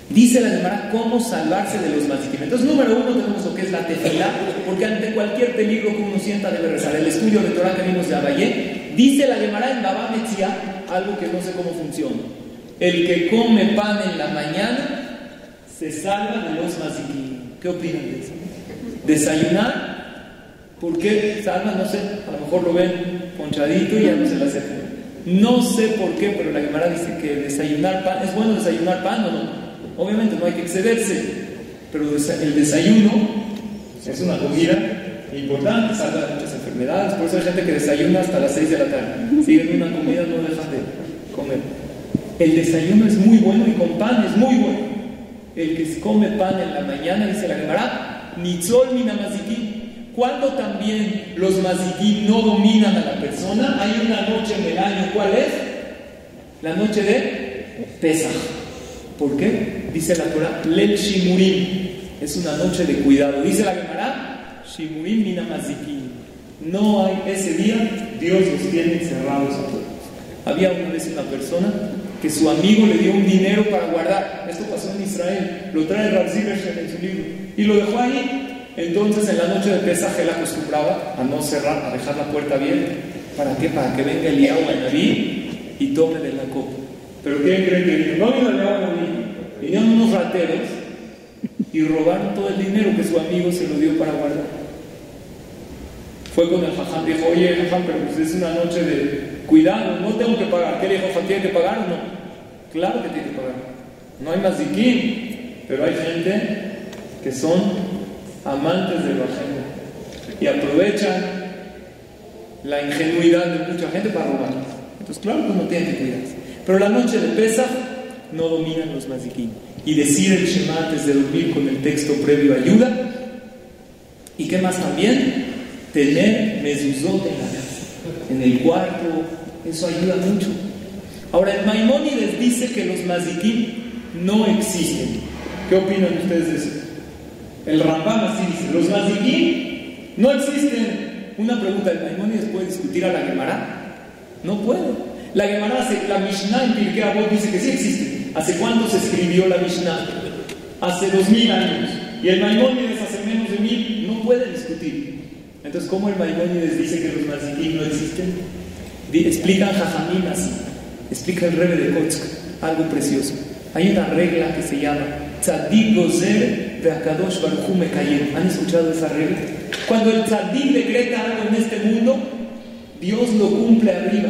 Speaker 7: Dice la Gemara cómo salvarse de los mazikim. Entonces, número uno tenemos lo que es la tefila, porque ante cualquier peligro que uno sienta debe rezar. El estudio de Torah que vimos de Abayé, dice la Gemara en Baba Metzia, algo que no sé cómo funciona. El que come pan en la mañana se salva de los mazikim. ¿Qué opinan de eso? Desayunar, ¿por qué salva? No sé, a lo mejor lo ven ponchadito y ya no se la aceptan. No sé por qué, pero la Gemara dice que desayunar pan, ¿es bueno desayunar pan o no? Obviamente no hay que excederse, pero el desayuno es una comida importante, salva muchas enfermedades, por eso hay gente que desayuna hasta las 6 de la tarde. Siguen una comida, no dejan de comer. El desayuno es muy bueno y con pan es muy bueno. El que come pan en la mañana, dice la Gemara, nitzol minamazikim. Cuando también los mazikim no dominan a la persona, hay una noche en el año, ¿cuál es? La noche de Pesach. ¿Por qué? Dice la Torah, Lel Shimurim. Es una noche de cuidado. Dice la Gemara, Shimurim minamazikim. No hay ese día, Dios los tiene cerrados a todos. Había una vez una persona que su amigo le dio un dinero para guardar. Esto pasó en Israel. Lo trae Rav en su libro. Y lo dejó ahí. Entonces en la noche de Pesaj él acostumbraba a no cerrar, a dejar la puerta abierta. ¿Para qué? Para que venga el Yahweh y tome de la copa. Pero ¿quién cree que? No vino el Yahweh. Vinieron unos rateros y robaron todo el dinero que su amigo se lo dio para guardar. Fue con el jajam, dijo, oye jajam, pero pues es una noche de cuidado, no tengo que pagar. ¿Qué le dijo ¿Tiene que pagar o no? Claro que tiene que pagar. No hay más diquín, pero hay gente que son amantes de lo ajeno y aprovechan la ingenuidad de mucha gente para robar. Entonces, claro que uno tiene que cuidarse. Pero la noche de Pesach no dominan los maziquín. Y decir el Shema antes de dormir con el texto previo ayuda. ¿Y qué más también? Tener mezuzot en la casa, en el cuarto, eso ayuda mucho. Ahora, el Maimónides dice que los maziquín no existen. ¿Qué opinan ustedes de eso? El Rambam así dice, los maziquín no existen. Una pregunta, ¿el Maimónides puede discutir a la Gemara? No puede. La Gemara, la Mishnah en Pirkei Avot dice que sí existe. ¿Hace cuánto se escribió la Mishnah? Hace dos mil años. Y el Maimónides hace menos de mil. No puede discutir. Entonces, ¿cómo el Maimónides dice que los maziquín no existen? Explican Jajamín así. Explica el Rebe de Kotsk. Algo precioso. Hay una regla que se llama Tzadik Gozer de Akadosh Baruch Mekayem. ¿Han escuchado esa regla? Cuando el Tzadik decreta algo en este mundo, Dios lo cumple arriba.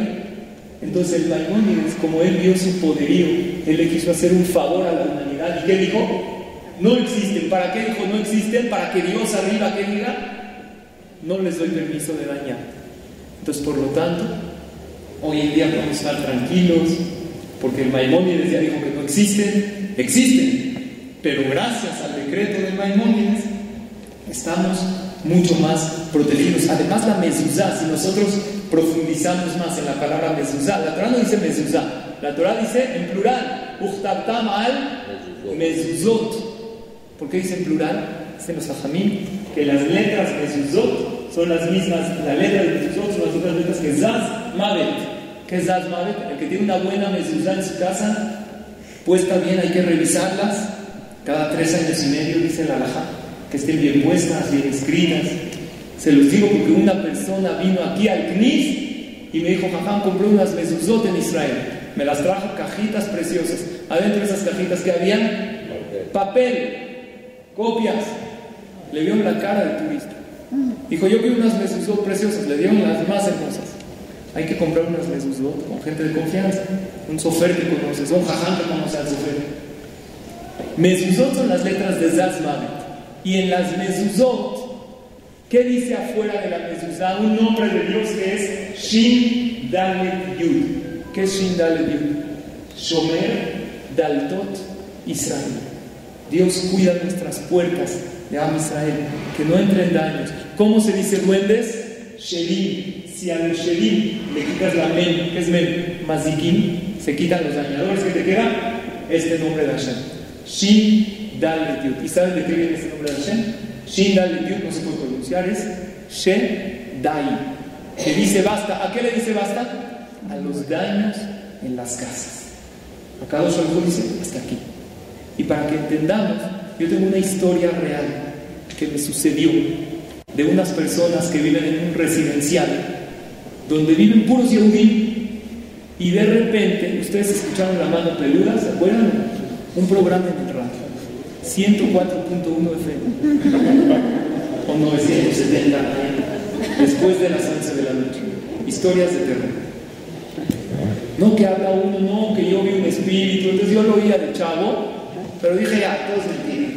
Speaker 7: Entonces el Maimónides, como él vio su poderío, él le quiso hacer un favor a la humanidad. ¿Y qué dijo? No existen. ¿Para qué dijo no existen? Para que Dios arriba que diga, no les doy permiso de dañar. Entonces, por lo tanto, Hoy en día podemos estar tranquilos, porque el Maimónides ya dijo que no existen, existen, pero gracias al decreto del Maimónides estamos mucho más protegidos. Además la mezuzá, si nosotros profundizamos más en la palabra mezuzá, la Torah no dice mezuzá, la Torah dice en plural, uchtabtam al mezuzot. ¿Por qué dice en plural? Dicen los ajamim que las letras mezuzot son las mismas, la letra de mezuzot son las mismas letras que zaz mavet. ¿Qué es zaz mavet? El que tiene una buena mezuzá en su casa, puesta bien, hay que revisarlas cada tres años y medio, dice la alajá, que estén bien puestas, bien escritas. Se los digo porque una persona vino aquí al CNIS y me dijo, Jajam, compré unas mezuzot en Israel. Me las trajo cajitas preciosas. Adentro de esas cajitas que habían papel, copias. Le vieron la cara del turista. Dijo, yo quiero unas mezuzot preciosas. Le dieron las más hermosas. Hay que comprar unas mezuzot con gente de confianza. Un sofer que conoces, un jajam que conoce al sofer. Mezuzot son las letras de Zazmavet. Y en las mezuzot, ¿qué dice afuera de la mezuzá? Un nombre de Dios que es Shin Dalet Yud. ¿Qué es Shin Dalet Yud? Shomer Daltot Israel. Dios cuida nuestras puertas de Am Israel, que no entren daños. ¿Cómo se dice duendes? Shelim. Si a los Shelim le quitas la men, ¿qué es men? Mazikim, se quitan los dañadores que te quedan, este nombre de Hashem. Shin Dalet Yud. ¿Y saben de qué viene este nombre de Hashem? Shin Yud no se puede pronunciar, es She Dai. Que dice basta. ¿A qué le dice basta? A los daños en las casas. Acá dos dice hasta aquí. Y para que entendamos, yo tengo una historia real que me sucedió de unas personas que viven en un residencial donde viven puros Yehudim y de repente, ustedes escucharon la mano peluda, ¿se acuerdan? Un programa en el radio, 104.1 FM o 970 después de las 11 de la noche. Historias de terror. No que habla uno, no, que yo vi un espíritu, entonces yo lo oía de chavo, pero dije ya, todo es mentira.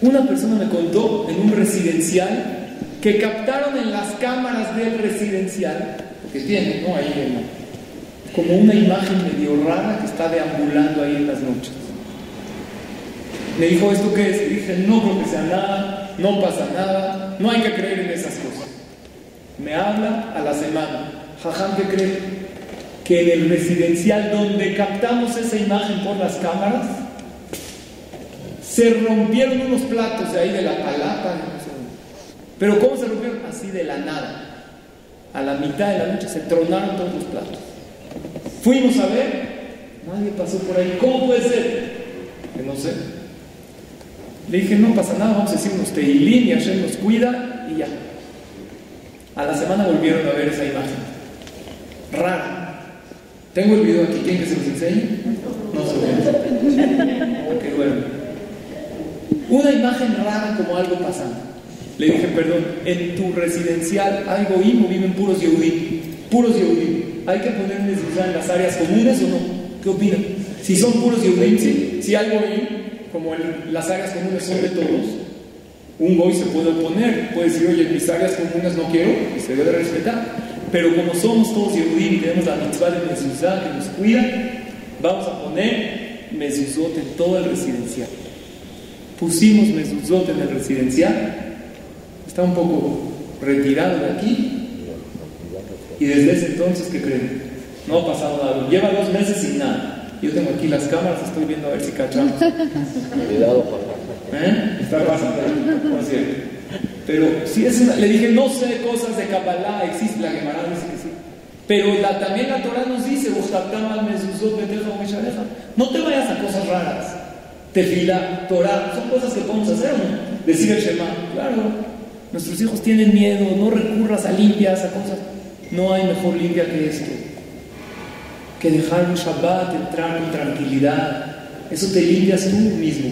Speaker 7: Una persona me contó en un residencial que captaron en las cámaras del residencial, porque tiene, ¿no? Ahí como una imagen medio rara que está deambulando ahí en las noches. Me dijo, ¿esto qué es? Y dije, no creo que sea nada, no pasa nada, no hay que creer en esas cosas. Me habla a la semana. Jajam, ¿qué cree? Que en el residencial donde captamos esa imagen por las cámaras, se rompieron unos platos de ahí de la palapa. Pero ¿cómo se rompieron? Así de la nada. A la mitad de la noche se tronaron todos los platos. Fuimos a ver, nadie pasó por ahí. ¿Cómo puede ser? Que no sé. Le dije, no pasa nada, vamos a decir unos teilín y Hashem nos cuida y ya. A la semana volvieron a ver esa imagen. Rara. Tengo el video aquí, ¿quieren que se los enseñe? No se lo Qué bueno. Una imagen rara como algo pasando. Le dije, perdón, en tu residencial hay goim viven puros Yehudim. Puros Yehudim. ¿Hay que ponerles en las áreas comunes o no? ¿Qué opinan? Si son puros Yehudim, sí. Si hay como en las áreas comunes son de todos, un goy se puede oponer. Puede decir, oye, mis áreas comunes no quiero, se debe respetar. Pero como somos todos Yehudim y tenemos la mitzvah de mezuzá que nos cuida, vamos a poner mezuzot en todo el residencial. Pusimos mezuzot en el residencial, está un poco retirado de aquí, y desde ese entonces, ¿qué creen? No ha pasado nada. Lleva dos meses sin nada. Yo tengo aquí las cámaras, estoy viendo a ver si cachamos.
Speaker 8: Cuidado, papá.
Speaker 7: ¿Eh? Está pasando ahí, por cierto. Pero si es una, le dije, no sé cosas de Kabbalah, existe la Gemara, dice que sí. Pero la, también la Torah nos dice, no te vayas a cosas raras. Tefila, Torah, son cosas que podemos hacer, ¿no? Decir el Shema, claro. Nuestros hijos tienen miedo, no recurras a limpias, a cosas. No hay mejor limpia que esto. Que dejar un Shabbat, entrar con tranquilidad. Eso te limpias tú mismo.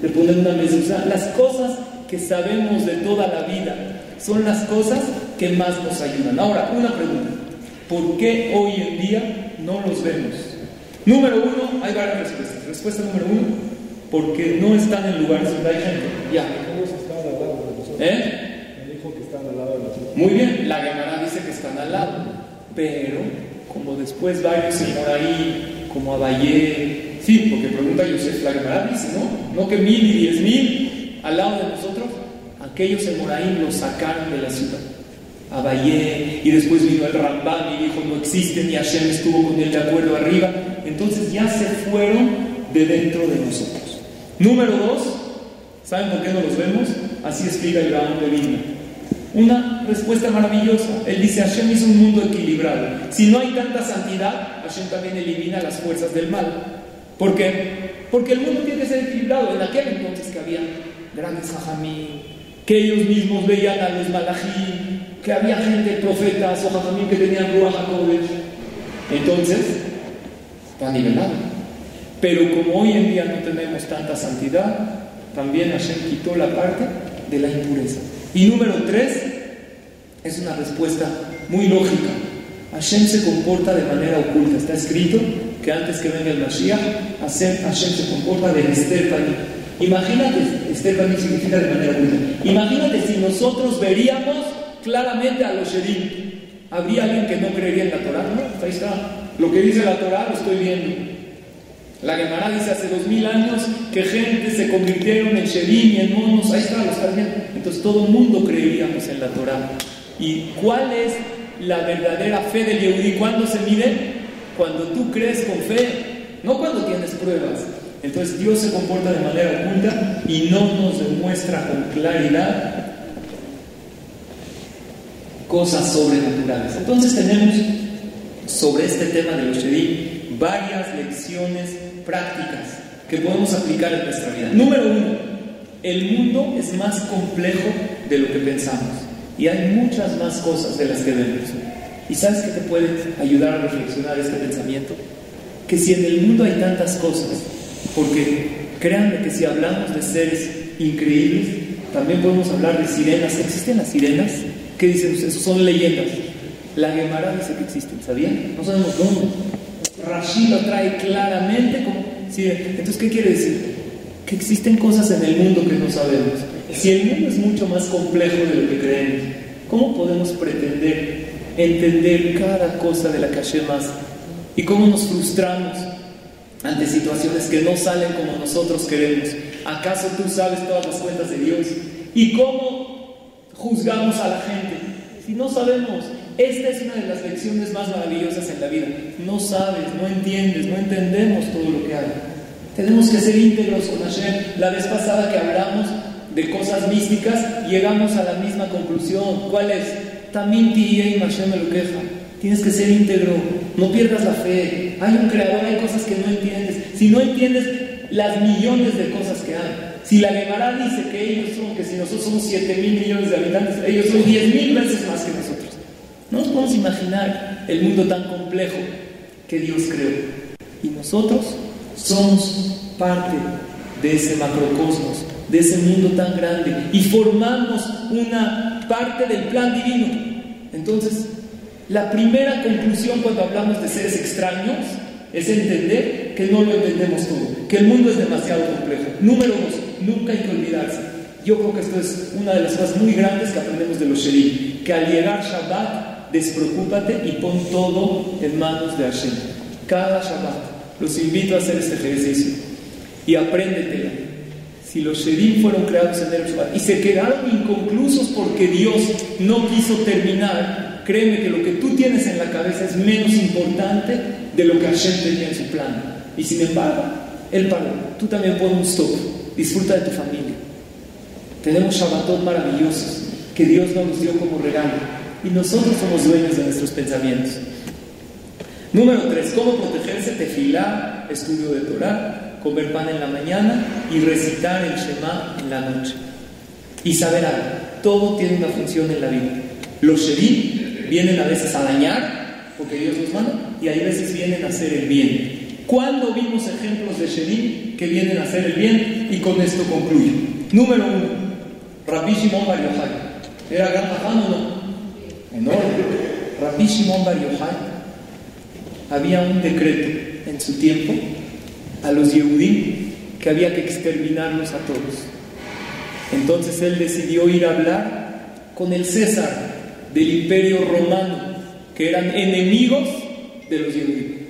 Speaker 7: De poner una mezuzá. Las cosas que sabemos de toda la vida son las cosas que más nos ayudan. Ahora, una pregunta. ¿Por qué hoy en día no los vemos? Número uno, hay varias respuestas. Respuesta número uno, porque no están en lugares donde hay gente. Ya. ¿Eh?
Speaker 8: Me dijo que están al lado de nosotros.
Speaker 7: Muy bien, la Gemara dice que están al lado. Pero, como después varios en Moraí, como Abayé, sí, porque pregunta Yosef, dice, ¿no? No que mil y diez mil al lado de nosotros, aquellos en Moraí los sacaron de la ciudad. Abayé, y después vino el Rambam y dijo, no existe, ni Hashem estuvo con él de acuerdo arriba. Entonces ya se fueron de dentro de nosotros. Número dos, ¿saben por qué no los vemos? Así explica el Gaón de Vilna. Una respuesta maravillosa. Él dice, Hashem hizo un mundo equilibrado. Si no hay tanta santidad, Hashem también elimina las fuerzas del mal. ¿Por qué? Porque el mundo tiene que ser equilibrado. En aquel entonces que había grandes hajamí, que ellos mismos veían a los malají, que había gente, profetas o hajamí que tenían ruach Entonces, está nivelado. Pero como hoy en día no tenemos tanta santidad, también Hashem quitó la parte de la impureza. Y número tres, es una respuesta muy lógica. Hashem se comporta de manera oculta. Está escrito que antes que venga el Mashiach, Hashem, se comporta de Esther Imagínate, Esther significa de manera oculta. Imagínate si nosotros veríamos claramente a los Sherim. ¿Habría alguien que no creería en la Torah? No, ahí está. Lo que dice la Torah lo estoy viendo. La Gemara dice hace dos mil años que gente se convirtieron en Sherim y en monos. Ahí está, lo están viendo. Entonces todo el mundo creeríamos en la Torah. ¿Y cuál es la verdadera fe del Yehudi? ¿Cuándo se mide? Cuando tú crees con fe, no cuando tienes pruebas. Entonces Dios se comporta de manera oculta y no nos demuestra con claridad cosas sobrenaturales. Entonces tenemos sobre este tema de los Shedim varias lecciones prácticas que podemos aplicar en nuestra vida. Número uno, el mundo es más complejo de lo que pensamos y hay muchas más cosas de las que vemos. ¿Y sabes qué te puede ayudar a reflexionar este pensamiento? Que si en el mundo hay tantas cosas, porque créanme que si hablamos de seres increíbles, también podemos hablar de sirenas. ¿Existen las sirenas? ¿Qué dicen ustedes? Son leyendas. La Gemara dice que existen, ¿sabían? No sabemos dónde. Rashi lo trae claramente como... Entonces, ¿qué quiere decir? Que existen cosas en el mundo que no sabemos. Si el mundo es mucho más complejo de lo que creemos, ¿cómo podemos pretender entender cada cosa de la calle más? ¿Y cómo nos frustramos ante situaciones que no salen como nosotros queremos? ¿Acaso tú sabes todas las cuentas de Dios? ¿Y cómo juzgamos a la gente? Si no sabemos, esta es una de las lecciones más maravillosas en la vida. No sabes, no entiendes, no entendemos todo lo que hay. Tenemos que ser íntegros con Hashem. La vez pasada que hablamos de cosas místicas, llegamos a la misma conclusión. ¿Cuál es? También y Hashem me lo queja. Tienes que ser íntegro, no pierdas la fe. Hay un creador, hay cosas que no entiendes. Si no entiendes las millones de cosas que hay, si la Gemara dice que ellos son, que si nosotros somos 7 mil millones de habitantes, ellos son 10 mil veces más que nosotros. No nos podemos imaginar el mundo tan complejo que Dios creó. Y nosotros somos parte de ese macrocosmos, de ese mundo tan grande, y formamos una parte del plan divino. Entonces, la primera conclusión cuando hablamos de seres extraños es entender que no lo entendemos todo, que el mundo es demasiado complejo. Número dos, nunca hay que olvidarse. Yo creo que esto es una de las cosas muy grandes que aprendemos de los Sherim, que al llegar Shabbat despreocúpate y pon todo en manos de Hashem. Cada Shabbat. Los invito a hacer este ejercicio y apréndetela. Si los Sherim fueron creados en el Shabbat y se quedaron inconclusos porque Dios no quiso terminar, créeme que lo que tú tienes en la cabeza es menos importante de lo que Hashem tenía en su plan. Y sin embargo, Él pagó. Tú también pon un stop. Disfruta de tu familia. Tenemos Shabbatot maravillosos que Dios nos dio como regalo y nosotros somos dueños de nuestros pensamientos. Número 3. ¿Cómo protegerse? Tefilá, estudio de Torah, comer pan en la mañana y recitar el Shema en la noche. Y saber algo, todo tiene una función en la vida. Los Sherim vienen a veces a dañar, porque Dios los manda, y hay veces vienen a hacer el bien. ¿Cuándo vimos ejemplos de Sherim que vienen a hacer el bien? Y con esto concluyo. Número 1. Rabbi Shimon Bar ¿Era gran o no? Enorme. Rabbi Shimon Bar había un decreto en su tiempo a los Yehudim que había que exterminarlos a todos. Entonces él decidió ir a hablar con el César del imperio romano que eran enemigos de los judíos.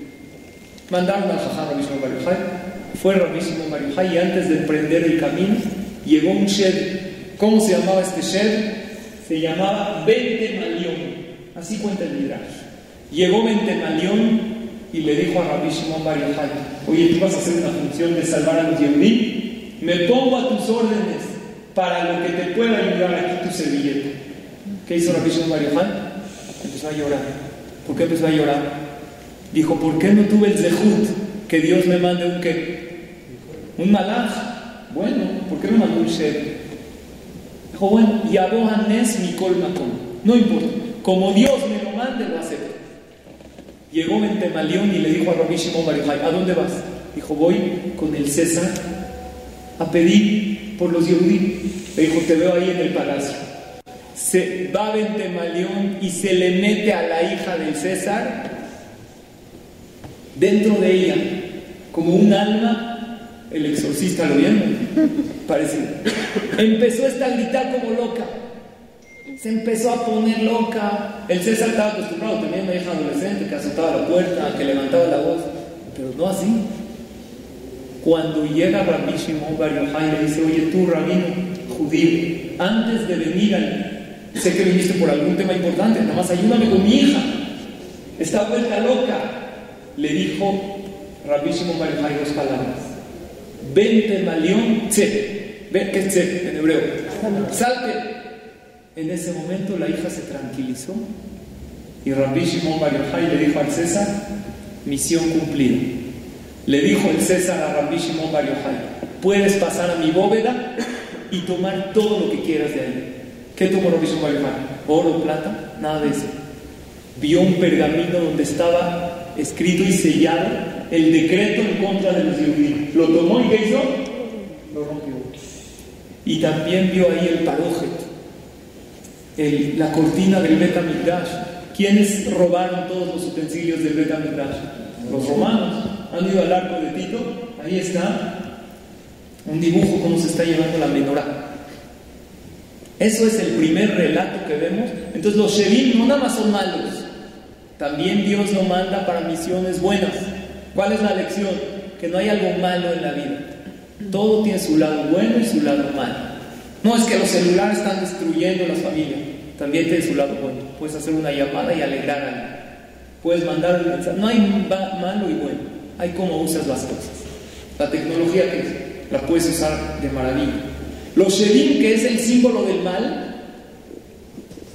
Speaker 7: Mandaron al Jajá Rabbi Shimon Bar Yochai, fue Rabbi Shimon Bar Yochai y antes de emprender el camino llegó un shed. ¿Cómo se llamaba este shed? Se llamaba Bentemalión. Así cuenta el Midrash. Llegó Bentemalión y le dijo a Rabbi Shimon Bar oye, tú vas a hacer una función de salvar a los Yehudim, me pongo a tus órdenes para lo que te pueda ayudar aquí tu servilleta. ¿Qué hizo Rabbi Shimon Bar? Empezó a llorar. ¿Por qué empezó a llorar? Dijo, ¿por qué no tuve el zehut que Dios me mande un qué? Un malaj. Bueno, ¿por qué no mandó un shed? Mikol Makom. No importa. Como Dios me lo mande, lo acepto. Llegó Bentemalión y le dijo a Rabbi Shimon ¿a dónde vas? Dijo, voy con el César a pedir por los Yehudí. Le dijo, te veo ahí en el palacio. Se va Bentemalión y se le mete a la hija del César dentro de ella, como un alma, el exorcista lo vieron, parecido. Empezó esta a gritar como loca. Se empezó a poner loca. El César estaba acostumbrado, tenía una hija adolescente que azotaba la puerta, que levantaba la voz, pero no así. Cuando llega Rabbi Shimon Bar le dice, oye tú, rabino judío, antes de venir al... Sé que viniste por algún tema importante, nada más ayúdame con mi hija. Está vuelta loca. Le dijo Rabbi Shimon Bar dos palabras. Vente malión tse. Ven, ¿qué es tse en hebreo? Salte. En ese momento la hija se tranquilizó y Rabbi Shimon Bar Yochai le dijo al César, misión cumplida. Le dijo el César a Rabbi Shimon Bar Yochai, puedes pasar a mi bóveda y tomar todo lo que quieras de ahí. ¿Qué tomó Rabbi Shimon Bar Yochai? ¿Oro, plata? Nada de eso. Vio un pergamino donde estaba escrito y sellado el decreto en contra de los judíos. Lo tomó y ¿qué hizo? Lo rompió. Y también vio ahí el parójet, la cortina del Betamigdash. ¿Quiénes robaron todos los utensilios del Betamigdash? Los romanos. ¿Han ido al arco de Tito? Ahí está un dibujo cómo se está llevando la menorá. Eso es el primer relato que vemos. Entonces los Sherim no nada más son malos. También Dios lo manda para misiones buenas. ¿Cuál es la lección? Que no hay algo malo en la vida. Todo tiene su lado bueno y su lado malo. No es que los celulares están destruyendo las familias. También tiene su lado bueno. Puedes hacer una llamada y alegrar a alguien. Puedes mandar un mensaje. No hay malo y bueno. Hay cómo usas las cosas. La tecnología que la puedes usar de maravilla. Los Shedim, que es el símbolo del mal,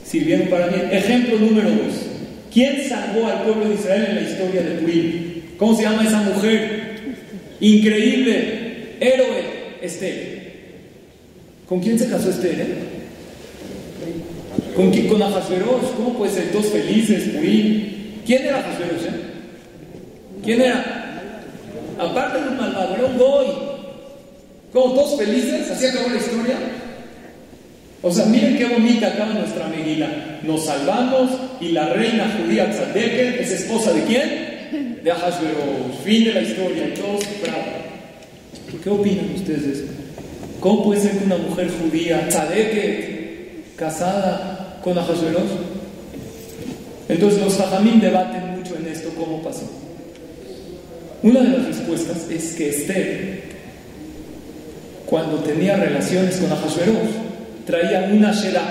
Speaker 7: sirvieron para bien. Ejemplo número dos. ¿Quién salvó al pueblo de Israel en la historia de Purim? ¿Cómo se llama esa mujer? Increíble, héroe, Esther. ¿Con quién se casó Esther? Eh? ¿Con, quién? con. ¿Cómo puede ser dos felices, Purim? ¿Quién era Ahasverosh? Eh? ¿Quién era? Aparte de un malvado, era un goy. ¿Cómo todos felices? ¿Así acabó la historia? O sea, miren qué bonita acaba nuestra Megila. Nos salvamos y la reina judía Tzadeket es esposa de quién? De Ahasverosh. Fin de la historia. Y todos bravo. ¿Qué opinan ustedes de? ¿Cómo puede ser que una mujer judía Tzadeket casada con Ahasverosh? Entonces los Jajamín debaten mucho en esto cómo pasó. Una de las respuestas es que Esther, cuando tenía relaciones con Ahasverosh, traía una Shera,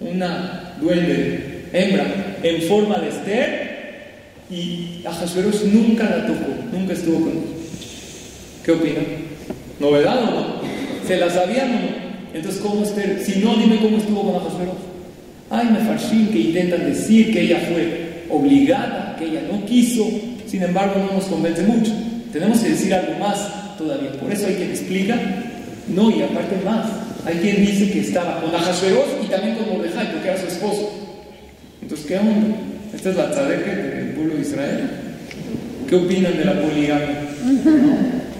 Speaker 7: una duende, hembra, en forma de Esther, y Ahasverosh nunca la tocó, nunca estuvo con ella. ¿Qué opinan? ¿Novedad o no? ¿Se la sabían o no? Entonces, ¿cómo Esther? Si no, dime cómo estuvo con Ahasverosh. Ay, me farshim que intentan decir que ella fue obligada, que ella no quiso, sin embargo, no nos convence mucho. Tenemos que decir algo más todavía. Por eso hay quien explica, no, y aparte más. Hay quien dice que estaba con Ahasverosh y también con Mordejai, porque era su esposo. Entonces, ¿qué onda? Esta es la tzadeke pueblo de Israel. ¿Qué opinan de la poligamia?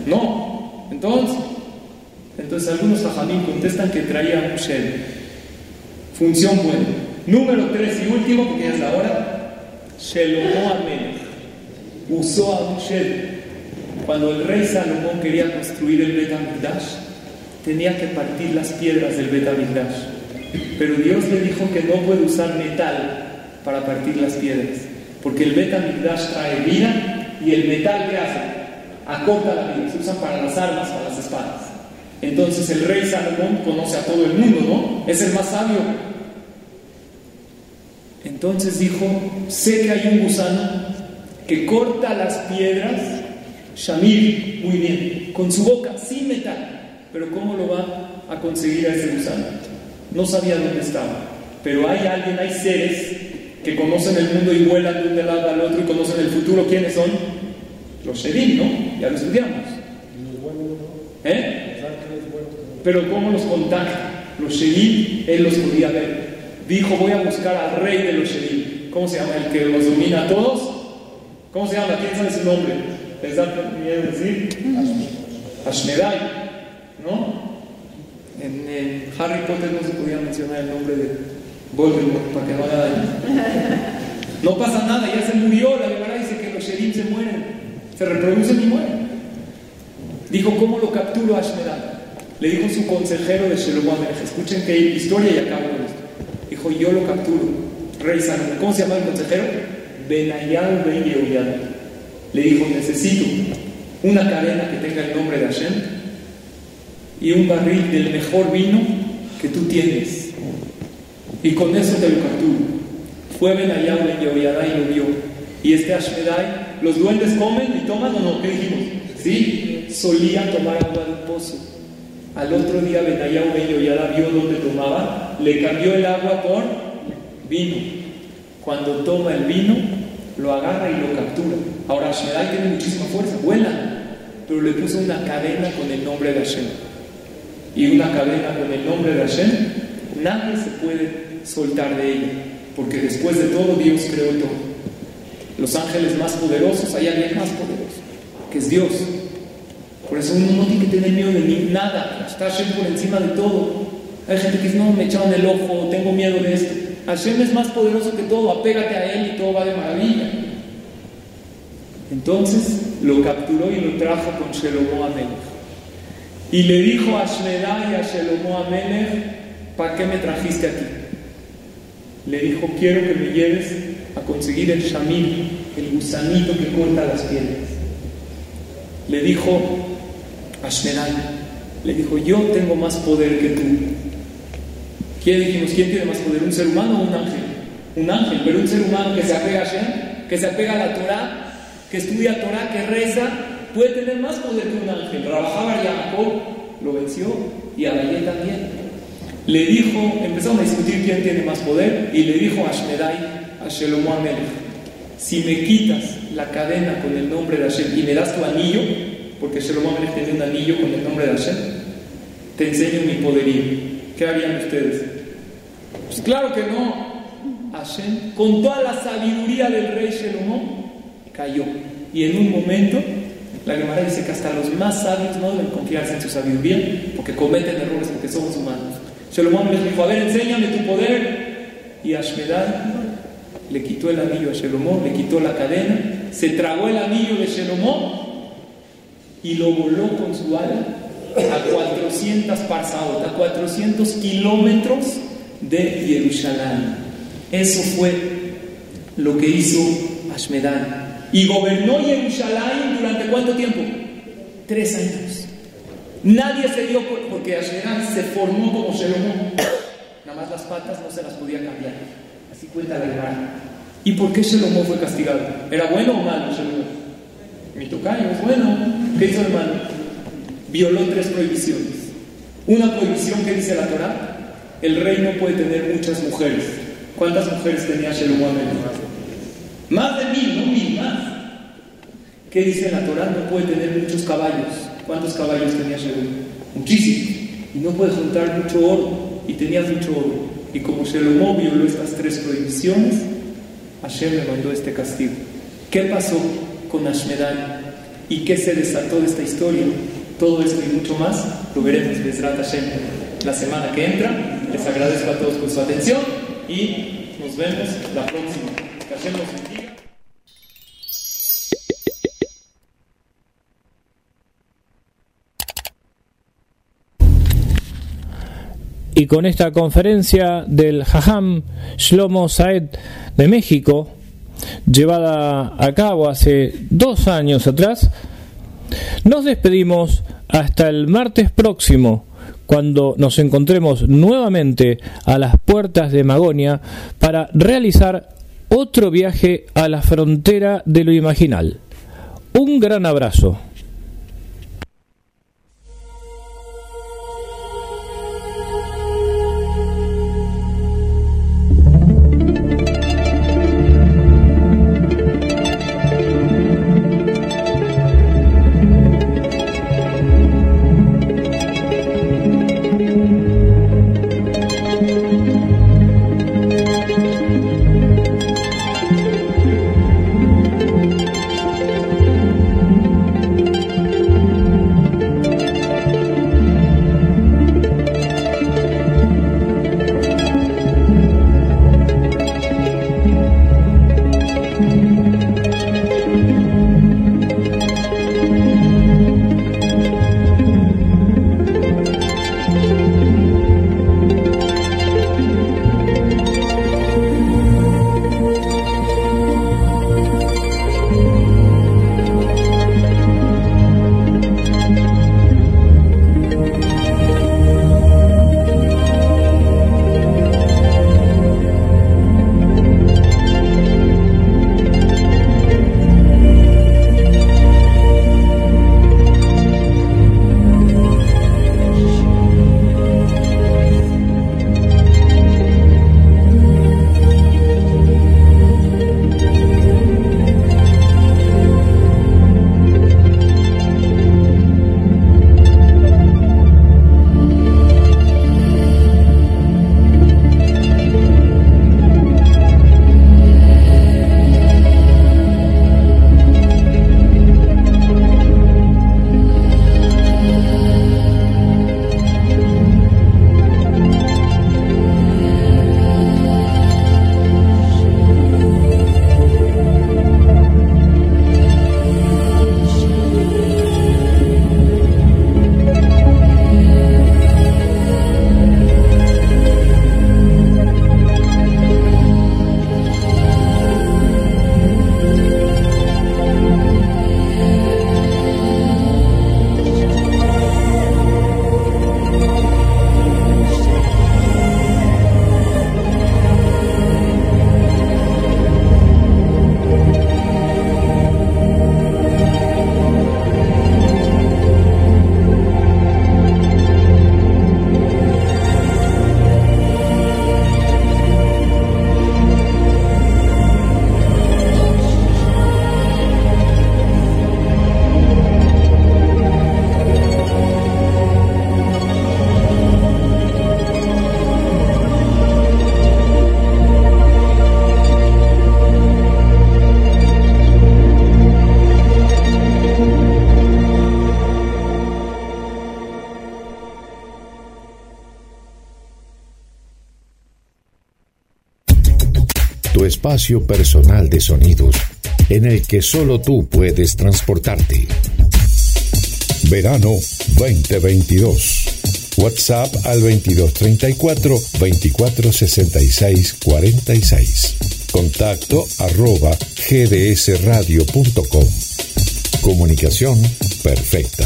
Speaker 7: No. Entonces, entonces algunos sajamín contestan que traía un. Función buena. Número tres y último, porque ya es la hora. Shelomo Amelech usó a. Cuando el rey Salomón quería construir el Bet HaMikdash, tenía que partir las piedras del Bet HaMikdash. Pero Dios le dijo que no puede usar metal, para partir las piedras. Porque el Betamigdash trae vida y el metal que hace acorta la vida, se usan para las armas, para las espadas. Entonces el rey Salomón conoce a todo el mundo, ¿no? Es el más sabio. Entonces dijo, sé que hay un gusano que corta las piedras, Shamir, muy bien, con su boca, sin metal. Pero ¿cómo lo va a conseguir a ese gusano? No sabía dónde estaba. Pero hay alguien, hay seres que conocen el mundo y vuelan de un lado al otro y conocen el futuro. ¿Quiénes son? Los Shedim, ¿no? Ya lo estudiamos. ¿Eh? Pero ¿cómo los contacta? Los Shedim, él los podía ver. Dijo, voy a buscar al rey de los Shedim. ¿Cómo se llama? El que los domina a todos. ¿Cómo se llama? ¿Quién sabe su nombre? ¿Les da miedo decir? Ashmedai. ¿No? En, en, Harry Potter no se podía mencionar el nombre de Para que no haga daño. No pasa nada, ya se murió. La verdad dice que los Shedim se mueren. Se reproducen y mueren. Dijo, ¿cómo lo capturo a? Le dijo su consejero de Shelomo Escuchen que hay historia y acabo con esto. Dijo, yo lo capturo. Rey Salomón. ¿Cómo se llama el consejero? Benayal Ben Yehoyada. Le dijo, necesito una cadena que tenga el nombre de Hashem y un barril del mejor vino que tú tienes. Y con eso te lo capturo. Fue Ben y lo vio. Y este Ashmedai, los duendes comen y toman o no, ¿qué dijimos? Sí, solía tomar agua del pozo. Al otro día Benayal Ben Yehoyada vio dónde tomaba, le cambió el agua por vino. Cuando toma el vino, lo agarra y lo captura. Ahora Ashmedai tiene muchísima fuerza, vuela, pero le puso una cadena con el nombre de Hashem. Y una cadena con el nombre de Hashem, nadie se puede soltar de ella, porque después de todo Dios creó todo. Los ángeles más poderosos, hay alguien más poderoso, que es Dios. Por eso uno no tiene que tener miedo de ni nada, está Hashem por encima de todo. Hay gente que dice, no, me echaron el ojo, tengo miedo de esto. Hashem es más poderoso que todo, apégate a Él y todo va de maravilla. Entonces lo capturó y lo trajo con Shelomo Amelech. Y le dijo a Shmedai y a Shelomo Amelech, ¿para qué me trajiste aquí? Le dijo, quiero que me lleves a conseguir el shamil, el gusanito que corta las piedras. Le dijo a le dijo, yo tengo más poder que tú. ¿Quién dijimos? ¿Quién tiene más poder? ¿Un ser humano o un ángel? Un ángel, pero un ser humano que se apega a Hashem, que se apega a la Torah, que estudia Torah, que reza, puede tener más poder que un ángel. Rabajaba Jacob lo venció y Adayé también. Le dijo, empezaron a discutir quién tiene más poder y le dijo a Shmedai, a Shelomo Amelech, si me quitas la cadena con el nombre de Hashem y me das tu anillo, porque Shelomo Amelech tenía un anillo con el nombre de Hashem, te enseño mi poderío. ¿Qué harían ustedes? Pues claro que no. Hashem, con toda la sabiduría del rey Shelomo, cayó. Y en un momento, la Gemara dice que hasta los más sabios no deben confiarse en su sabiduría, porque cometen errores, porque somos humanos. Shelomo les dijo, a ver, enséñame tu poder. Y Ashmedai le quitó el anillo a Shelomo, le quitó la cadena, se tragó el anillo de Shelomo y lo voló con su ala a 400 parsaot, a 400 kilómetros de Jerusalén. Eso fue lo que hizo Ashmedai. Y gobernó Jerusalén durante cuánto tiempo? Tres años. Nadie se dio porque Ashmedai se formó como Shalomón. Nada más las patas no se las podía cambiar. Así cuenta la Gemara. ¿Y por qué Shalomón fue castigado? ¿Era bueno o malo Shalomón? Mi tocayo es bueno. ¿Qué hizo el malo? Violó tres prohibiciones. Una prohibición que dice la Torah, el rey no puede tener muchas mujeres. ¿Cuántas mujeres tenía Shalomón? Más de mil, no mil, más. ¿Qué dice la Torah? No puede tener muchos caballos. ¿Cuántos caballos tenía Shalomón? Muchísimos. Y no puede juntar mucho oro. Y tenía mucho oro. Y como Shalomón violó estas tres prohibiciones, Hashem le mandó este castigo. ¿Qué pasó con Ashmedai? ¿Y qué se desató de esta historia? Todo esto y mucho más lo veremos Besrat Hashem la semana que entra. Les agradezco a todos por su atención y nos vemos la próxima.
Speaker 3: Y con esta conferencia del Jajam Shlomo Saed de México, llevada a cabo hace dos años atrás, nos despedimos hasta el martes próximo, cuando nos encontremos nuevamente a las puertas de Magonia para realizar otro viaje a la frontera de lo imaginal. Un gran abrazo.
Speaker 2: Espacio personal de sonidos en el que solo tú puedes transportarte. Verano 2022. WhatsApp al 2234 2466 46. Contacto arroba gdsradio.com. Comunicación perfecta.